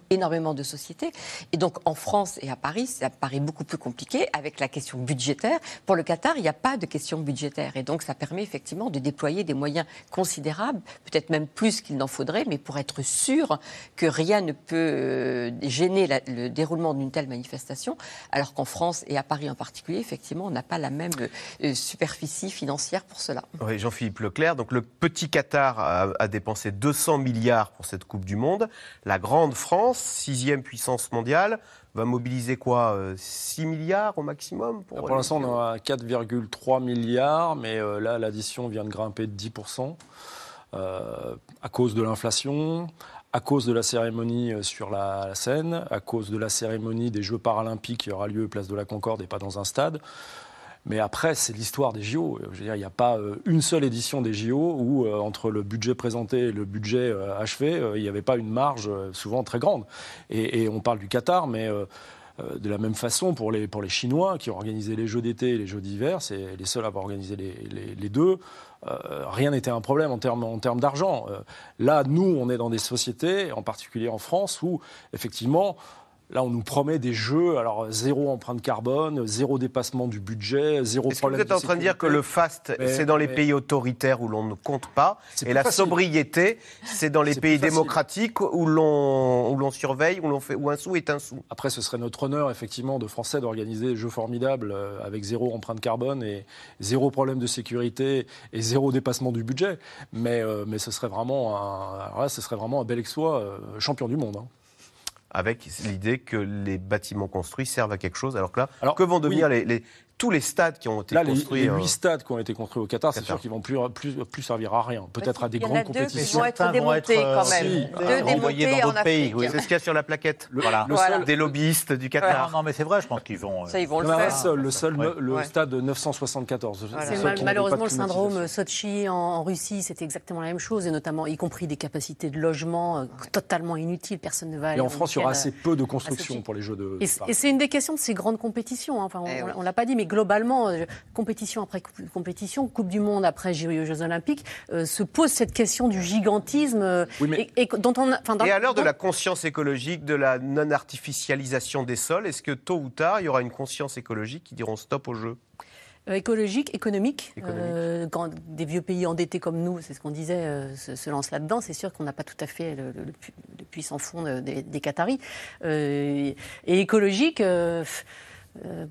énormément de sociétés. Et donc en France et à Paris, ça paraît beaucoup plus compliqué avec la question budgétaire. Pour le Qatar, il n'y a pas de question budgétaire. Et donc ça permet effectivement de déployer des moyens considérables, peut-être même plus qu'il n'en faudrait, mais pour être sûr que rien ne peut euh, gêner la- le déroulement d'une telle manifestation, alors qu'en France et à Paris en particulier, effectivement, on n'a pas la même euh, superficie financière pour cela.
Oui, Jean-Philippe Leclerc. Donc le petit Qatar a, a dépensé 200 milliards pour cette Coupe du Monde. La grande France, sixième puissance mondiale, va mobiliser quoi euh, 6 milliards au maximum
Pour l'instant, on est à 4,3 milliards, mais euh, là, l'addition vient de grimper de 10% euh, à cause de l'inflation, à cause de la cérémonie euh, sur la, Seine, à cause de la cérémonie des Jeux paralympiques qui aura lieu place de la Concorde et pas dans un stade. Mais après, c'est l'histoire des JO. Il n'y a pas euh, une seule édition des JO où, euh, entre le budget présenté et le budget achevé, il n'y avait pas une marge souvent très grande. Et, on parle du Qatar, mais de la même façon, pour les, Chinois qui ont organisé les Jeux d'été et les Jeux d'hiver, c'est les seuls à avoir organisé les deux, euh, rien n'était un problème en termes, en termes d'argent. Euh, là, nous, on est dans des sociétés, en particulier en France, où effectivement, là, on nous promet des jeux, alors zéro empreinte carbone, zéro dépassement du budget, zéro
Est-ce que vous
problème
êtes en train de dire que le
Mais-
c'est dans les
mais-
pays autoritaires où l'on ne compte pas, et la
facile.
sobriété, c'est dans les
C'est
pays démocratiques où l'on où l'on surveille, où, l'on fait, où un sou est un sou
Après, ce serait notre honneur, effectivement, de Français d'organiser des jeux formidables euh, avec zéro empreinte carbone et zéro problème de sécurité et zéro dépassement du budget. Mais, euh, mais ce serait vraiment un, alors là, ce serait vraiment un bel exploit, euh, champion du monde. hein.
Avec l'idée que les bâtiments construits servent à quelque chose. Alors que là,
Alors,
que vont devenir
oui.
les, les- tous les stades qui ont été
Là, les,
construits
les
euh,
huit stades qui ont été construits au Qatar, c'est sûr qu'ils vont plus, plus, plus servir à rien. Peut-être à des grandes
a deux qui
compétitions.
vont être démontés quand même.
Si.
Deux démontés en Afrique.
C'est ce qu'il y a sur la plaquette.
Le-
Voilà.
le
Voilà.
seul-
Des lobbyistes du Qatar.
non, mais c'est vrai, je pense qu'ils vont. euh,
Ça, ils vont le faire.
seul, le seul,
Ouais.
le
Ouais.
stade 974.
Voilà.
C'est
qui n'avait
malheureusement
pas
le syndrome. Sochi en, Russie, c'était exactement la même chose, et notamment y compris des capacités de logement euh, totalement inutiles. Personne ne va aller.
Et en France, il y aura assez
euh,
peu de construction pour les Jeux de.
Et c'est une des questions de ces grandes compétitions. hein. Enfin, on
Eh
on l'a pas dit, mais globalement, euh, compétition après coup- compétition, Coupe du Monde après Jeux, Jeux Olympiques, euh, se pose cette question du gigantisme
Oui, mais-
et, et dont on, dans-
Et à l'heure de la conscience écologique, de la non-artificialisation des sols, est-ce que tôt ou tard, il y aura une conscience écologique qui diront stop au jeu?
Euh, écologique, économique.
Économique.
Euh, quand des vieux pays endettés comme nous, c'est ce qu'on disait, euh, se, se lancent là-dedans, c'est sûr qu'on n'a pas tout à fait le, le- le pu- le puissant fond de- des, des Qataris. Euh, et écologique. Euh,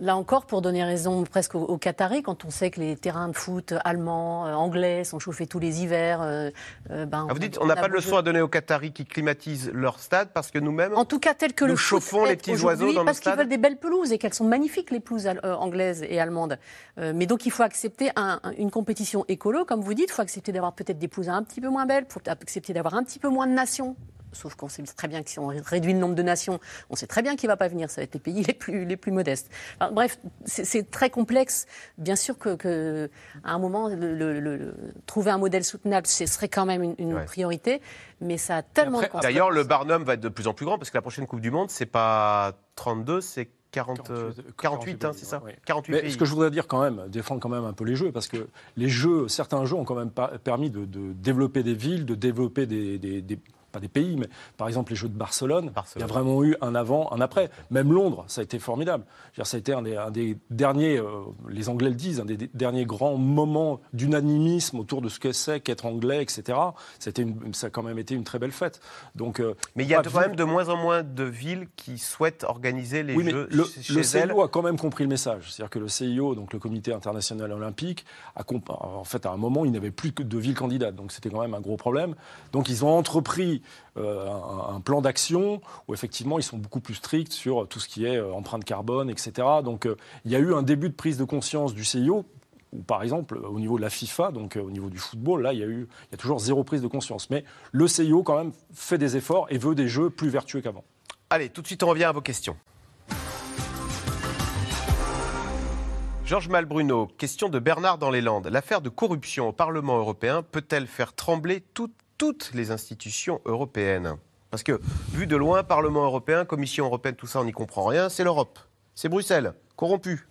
là encore, pour donner raison presque aux, aux Qataris, quand on sait que les terrains de foot allemands, euh, anglais sont chauffés tous les hivers, euh, ben,
Ah, Vous dites, on n'a pas de leçon à donner aux Qataris qui climatisent leur stade parce que nous-mêmes,
En tout cas, tel que
Nous
le
chauffons les petits oiseaux dans
parce qu'ils veulent des belles pelouses et qu'elles sont magnifiques les pelouses anglaises et allemandes. Mais donc il faut accepter un- un- une compétition écolo, comme vous dites. Il faut accepter d'avoir peut-être des pelouses un petit peu moins belles. Il faut accepter d'avoir un petit peu moins de nations. Sauf qu'on sait très bien que si on réduit le nombre de nations, on sait très bien qu'il ne va pas venir. Ça va être les pays <laughs> les plus, les plus modestes. Enfin, bref, c'est très complexe. Bien sûr que, que à un moment, le- le- le- le- trouver un modèle soutenable, ce serait quand même une, une
Ouais.
priorité. Mais ça a tellement de conséquences.
D'ailleurs, le Barnum va être de plus en plus grand parce que la prochaine Coupe du Monde, c'est pas 32, c'est 40, euh, 48, hein, c'est ça 48
Mais
pays.
ce que je voudrais dire quand même, défendre quand même un peu les jeux, parce que les jeux, certains jeux ont quand même permis de, de développer des villes, de développer des, des- des- pas des pays, mais par exemple les jeux de Barcelone, il y a vraiment eu un avant, un après. Même Londres, ça a été formidable. Dire, ça a été un des, un des derniers, euh, les Anglais le disent, un des derniers grands moments d'unanimisme autour de ce que c'est qu'être anglais, etc. C'était une- ça a quand même été une très belle fête. Donc, euh,
Mais il y a quand même de moins en moins de villes qui souhaitent organiser les
oui, mais
Jeux
le,
chez
le
elles.
CIO a quand même compris le message. C'est-à-dire que le CIO, donc le Comité international olympique, a en fait, à un moment, il n'avait plus que de villes candidates. Donc c'était quand même un gros problème. Donc ils ont entrepris euh, un, plan d'action où effectivement ils sont beaucoup plus stricts sur tout ce qui est euh, empreinte carbone, etc. Donc euh, il y a eu un début de prise de conscience du CIO. Par exemple, au niveau de la FIFA, donc euh, au niveau du football, là, il y, a eu, il y a toujours zéro prise de conscience. Mais le CIO, quand même, fait des efforts et veut des jeux plus vertueux qu'avant.
Allez, tout de suite, on revient à vos questions. Georges Malbruno, question de Bernard dans les Landes. L'affaire de corruption au Parlement européen peut-elle faire trembler tout- toutes les institutions européennes Parce que, vu de loin, Parlement européen, Commission européenne, tout ça, on n'y comprend rien. C'est l'Europe. C'est Bruxelles, corrompu.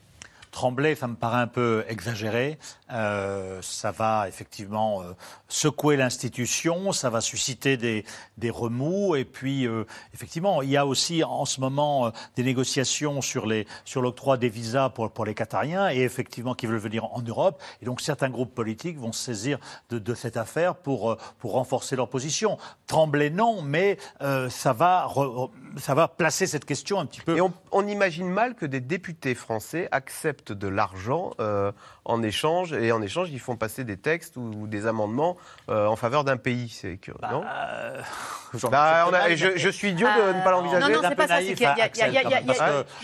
Tremblay, ça me paraît un peu exagéré. Euh, ça va effectivement euh, secouer l'institution, ça va susciter des, des remous. Et puis, euh, effectivement, il y a aussi en ce moment des négociations sur les sur l'octroi des visas pour, pour les Qatariens et effectivement qui veulent venir en Europe. Et donc, certains groupes politiques vont se saisir de, de cette affaire pour, pour renforcer leur position. Tremblay, non, mais ça, va ça va placer cette question un petit peu.
Et on imagine mal que des députés français acceptent de l'argent euh, en échange, et en échange, ils font passer des textes ou, ou des amendements euh, en faveur d'un pays. C'est que, non? Bah, on a- je, je suis idiot de ne pas l'envisager.
Non, non, c'est pas ça. Il y a-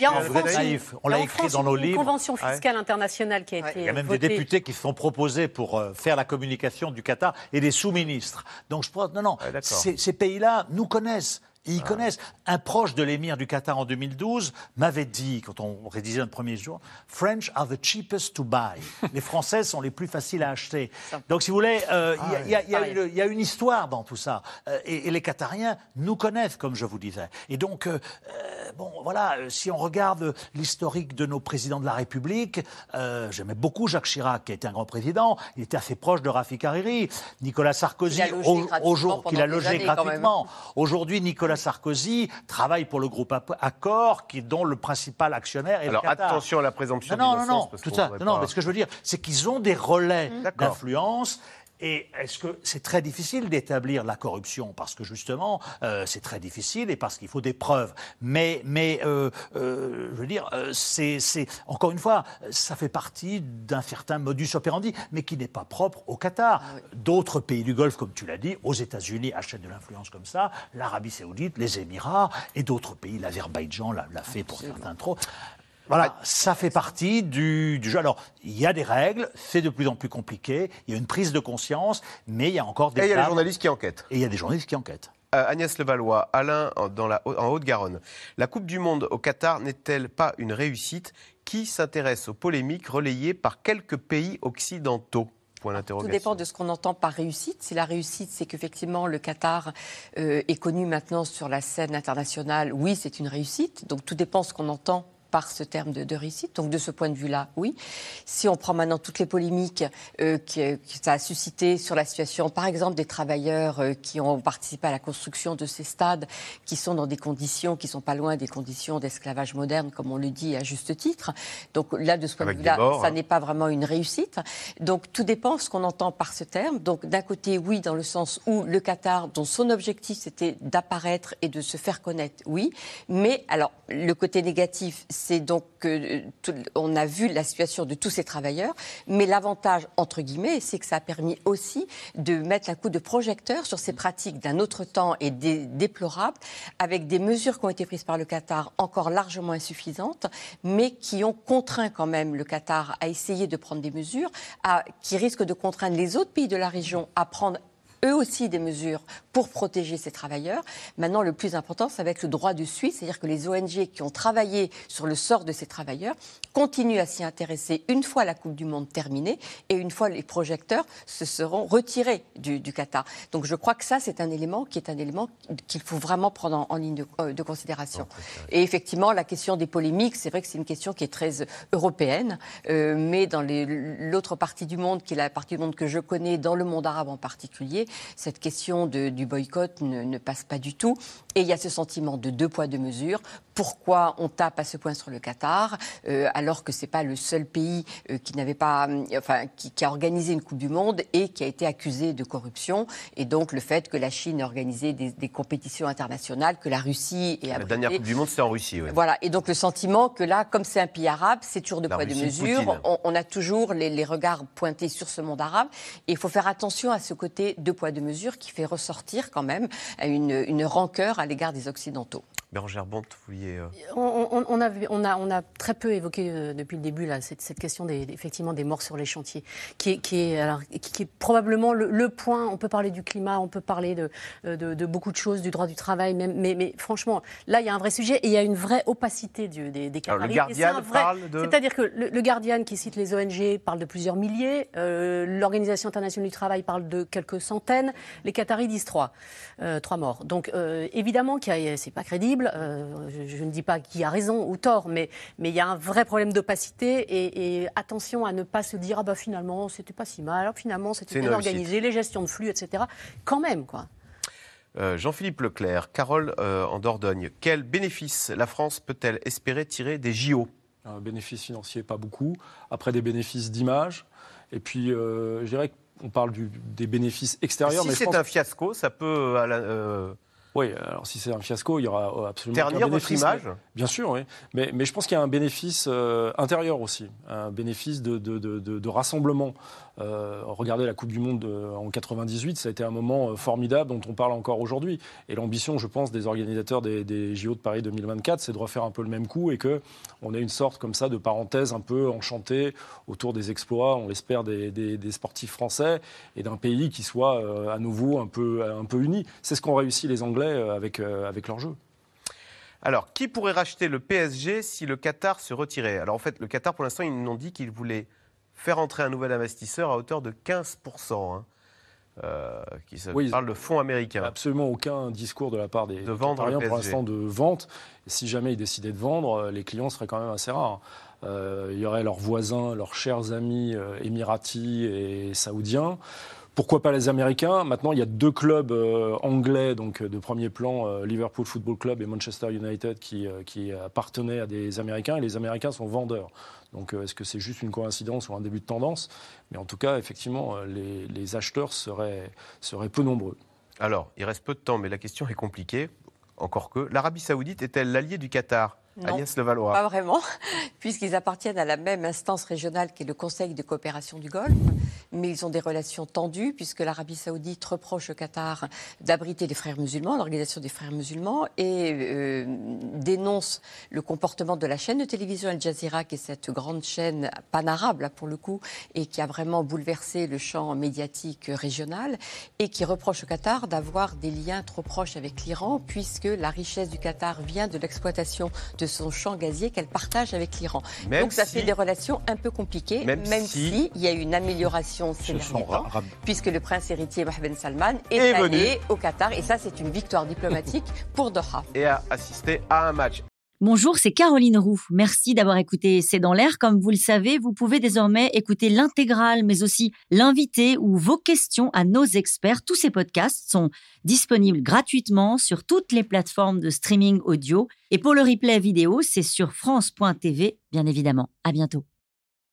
y en
Vous êtes
France
naïf. On
il y a
l'a écrit dans nos
une
livres.
convention fiscale internationale qui a été
Il y a même des députés qui se sont proposés pour euh, faire la communication du Qatar et des sous-ministres. Donc je pense, non, non, ces, ces pays-là nous connaissent. Et Ils connaissent. Un proche de l'émir du Qatar en 2012 m'avait dit, quand on rédigeait notre premier jour, French are the cheapest to buy. <laughs> Les Français sont les plus faciles à acheter. Donc, si vous voulez, euh, il y a- y, y une- il y a une histoire dans tout ça. Euh, et, et les Qatariens nous connaissent, comme je vous disais. Et donc, euh, euh, bon, voilà, si on regarde l'historique de nos présidents de la République, euh, j'aimais beaucoup Jacques Chirac, qui a été un grand président. Il était assez proche de Rafik Hariri. Nicolas Sarkozy,
Qu'il a logé
au-
gratuitement
au jour qu'il a logé gratuitement. Aujourd'hui, Nicolas Sarkozy travaille pour le groupe Accor, qui, dont le principal actionnaire est
Alors
le Qatar.
attention à la présomption
Non, non, non, non,
parce
tout ça. Non,
pas-
mais ce que je veux dire, c'est qu'ils ont des relais
D'accord.
d'influence. Et est-ce que c'est très difficile d'établir la corruption? Parce que justement, euh, c'est très difficile et parce qu'il faut des preuves. Mais, mais euh, euh, je veux dire, euh, c'est, c'est- encore une fois, ça fait partie d'un certain modus operandi, mais qui n'est pas propre au Qatar. D'autres pays du Golfe, comme tu l'as dit, aux États-Unis achètent de l'influence comme ça, l'Arabie Saoudite, les Émirats et d'autres pays, l'Azerbaïdjan l'a, l'a fait pour certains trop. Voilà, ça fait partie du, du jeu. Alors, il y a des règles, c'est de plus en plus compliqué, il y a une prise de conscience, mais il y a encore des...
Et il y a
flammes.
journalistes qui enquêtent.
Et il y a des journalistes qui enquêtent.
Euh, Agnès Levallois, Alain, en- dans la, en Haute-Garonne. La Coupe du Monde au Qatar n'est-elle pas une réussite? Qui s'intéresse aux polémiques relayées par quelques pays occidentaux? Point
Tout dépend de ce qu'on entend par réussite. Si la réussite, c'est qu'effectivement le Qatar euh, est connu maintenant sur la scène internationale, oui, c'est une réussite. Donc tout dépend de ce qu'on entend par ce terme de, de réussite. Donc de ce point de vue-là, oui. Si on prend maintenant toutes les polémiques euh, que, que ça a suscité sur la situation, par exemple des travailleurs euh, qui ont participé à la construction de ces stades, qui sont dans des conditions qui sont pas loin des conditions d'esclavage moderne, comme on le dit à juste titre. Donc là, de ce point
Avec
de vue-là, ça
hein.
n'est pas vraiment une réussite. Donc tout dépend de ce qu'on entend par ce terme. Donc d'un côté, oui, dans le sens où le Qatar, dont son objectif c'était d'apparaître et de se faire connaître, oui. Mais alors le côté négatif, c'est donc que tout- on a vu la situation de tous ces travailleurs. Mais l'avantage entre guillemets, c'est que ça a permis aussi de mettre un coup de projecteur sur ces pratiques d'un autre temps et dé- déplorables, avec des mesures qui ont été prises par le Qatar encore largement insuffisantes, mais qui ont contraint quand même le Qatar à essayer de prendre des mesures, qui risquent de contraindre les autres pays de la région à prendre eux aussi des mesures pour protéger ces travailleurs. Maintenant, le plus important, ça va être le droit de suite, c'est-à-dire que les ONG qui ont travaillé sur le sort de ces travailleurs continuent à s'y intéresser une fois la Coupe du Monde terminée et une fois les projecteurs se seront retirés du, du Qatar. Donc je crois que ça, c'est un élément qui est un élément qu'il faut vraiment prendre en, en ligne de, euh, de considération. Et effectivement, la question des polémiques, c'est vrai que c'est une question qui est très euh, européenne, euh, mais dans l'autre partie du monde, qui est la partie du monde que je connais, dans le monde arabe en particulier, cette question de- du boycott ne, ne passe pas du tout. Et il y a ce sentiment de deux poids, deux mesures. Pourquoi on tape à ce point sur le Qatar, euh, alors que c'est pas le seul pays euh, qui n'avait pas, hum, enfin, qui, qui a organisé une Coupe du Monde et qui a été accusé de corruption? Et donc le fait que la Chine a organisé des, des compétitions internationales, que la Russie est
La dernière Coupe du Monde, c'était en Russie. ouais.
voilà, et donc le sentiment que là, comme c'est un pays arabe, c'est toujours de
La
poids de
Russie de
mesure.
Poutine.
On, on a toujours les, les regards pointés sur ce monde arabe. Et il faut faire attention à ce côté poids de mesure qui fait ressortir quand même une, une rancœur à l'égard des Occidentaux.
Bérangère vous vouliez. euh,
On, on- on a, vu- on, a, on a très peu évoqué euh, depuis le début là, cette, cette question des, effectivement, des morts sur les chantiers, qui est, qui est, alors, qui, qui est probablement le, le point. On peut parler du climat, on peut parler de, euh, de, de beaucoup de choses, du droit du travail, même, mais, mais franchement, là, il y a un vrai sujet et il y a une vraie opacité du- des, des
Alors, le Guardian
vrai-
parle de-
C'est-à-dire que le, le Guardian, qui cite les ONG, parle de plusieurs milliers, euh, l'Organisation internationale du travail parle de quelques centaines, les Qataris disent trois, euh, trois morts. Donc, évidemment, a- c'est pas crédible. Terrible. Euh, je, ne dis pas qui a raison ou tort, mais mais il y a un vrai problème d'opacité et, attention à ne pas se dire ah bah finalement c'était pas si mal, finalement c'était bien organisé, les gestions de flux, etc. Quand même quoi.
Euh, Jean-Philippe Leclerc, Carole en Dordogne, quel bénéfice la France peut-elle espérer tirer des JO
Un bénéfice financier, pas beaucoup. Après des bénéfices d'image. Et puis, je dirais qu'on parle des bénéfices extérieurs.
Si c'est un fiasco, ça peut. Euh,
oui, alors si c'est un fiasco, il y aura absolument
Ternir
aucun bénéfice.
votre image
Bien sûr, oui. Mais, mais je pense qu'il y a un bénéfice euh, intérieur aussi, un bénéfice de, de, de, de rassemblement. Euh, regardez la Coupe du Monde euh, en 98, ça a été un moment euh, formidable dont on parle encore aujourd'hui. Et l'ambition, je pense, des organisateurs des, JO de Paris 2024, c'est de refaire un peu le même coup et que on ait une sorte comme ça de parenthèse un peu enchantée autour des exploits, on l'espère, des, des, sportifs français et d'un pays qui soit à nouveau un peu, un peu uni. C'est ce qu'ont réussi les Anglais avec, avec leur jeu.
Alors, qui pourrait racheter le PSG si le Qatar se retirait? Alors, en fait, le Qatar, pour l'instant, ils nous ont dit qu'ils voulaient faire entrer un nouvel investisseur à hauteur de 15%. Hein. Euh, qui se parle de fonds américains.
Absolument aucun discours de la part des
de vendre
pour l'instant de vente. Si jamais ils décidaient de vendre, euh, les clients seraient quand même assez rares. Euh, il y aurait leurs voisins, leurs chers amis émiratis et saoudiens. Pourquoi pas les Américains? Maintenant, il y a deux clubs anglais donc de premier plan, Liverpool Football Club et Manchester United, qui, qui appartenaient à des Américains. Et les Américains sont vendeurs. Donc euh, est-ce que c'est juste une coïncidence ou un début de tendance? Mais en tout cas, effectivement, euh, les, acheteurs seraient, seraient peu nombreux.
Alors, il reste peu de temps, mais la question est compliquée. Encore que, l'Arabie saoudite est-elle l'allié du Qatar?
Non, Pas vraiment, <laughs> puisqu'ils appartiennent à la même instance régionale qui est le Conseil de coopération du Golfe, mais ils ont des relations tendues puisque l'Arabie saoudite reproche au Qatar d'abriter les frères musulmans, l'organisation des frères musulmans, et euh, dénonce le comportement de la chaîne de télévision Al Jazeera, qui est cette grande chaîne panarabe, pour le coup, et qui a vraiment bouleversé le champ médiatique régional, et qui reproche au Qatar d'avoir des liens trop proches avec l'Iran, puisque la richesse du Qatar vient de l'exploitation de son champ gazier qu'elle partage avec l'Iran. Donc ça fait des relations un peu compliquées, même, s'il y a une amélioration ces derniers temps, puisque le prince héritier Mohamed Salman est, allé au Qatar, et ça c'est une victoire diplomatique <laughs> pour Doha.
Et a assisté à un match
Bonjour, c'est Caroline Roux. Merci d'avoir écouté C'est dans l'air. Comme vous le savez, vous pouvez désormais écouter l'intégrale, mais aussi l'invité ou vos questions à nos experts. Tous ces podcasts sont disponibles gratuitement sur toutes les plateformes de streaming audio. Et pour le replay vidéo, c'est sur France.tv, bien évidemment. À bientôt.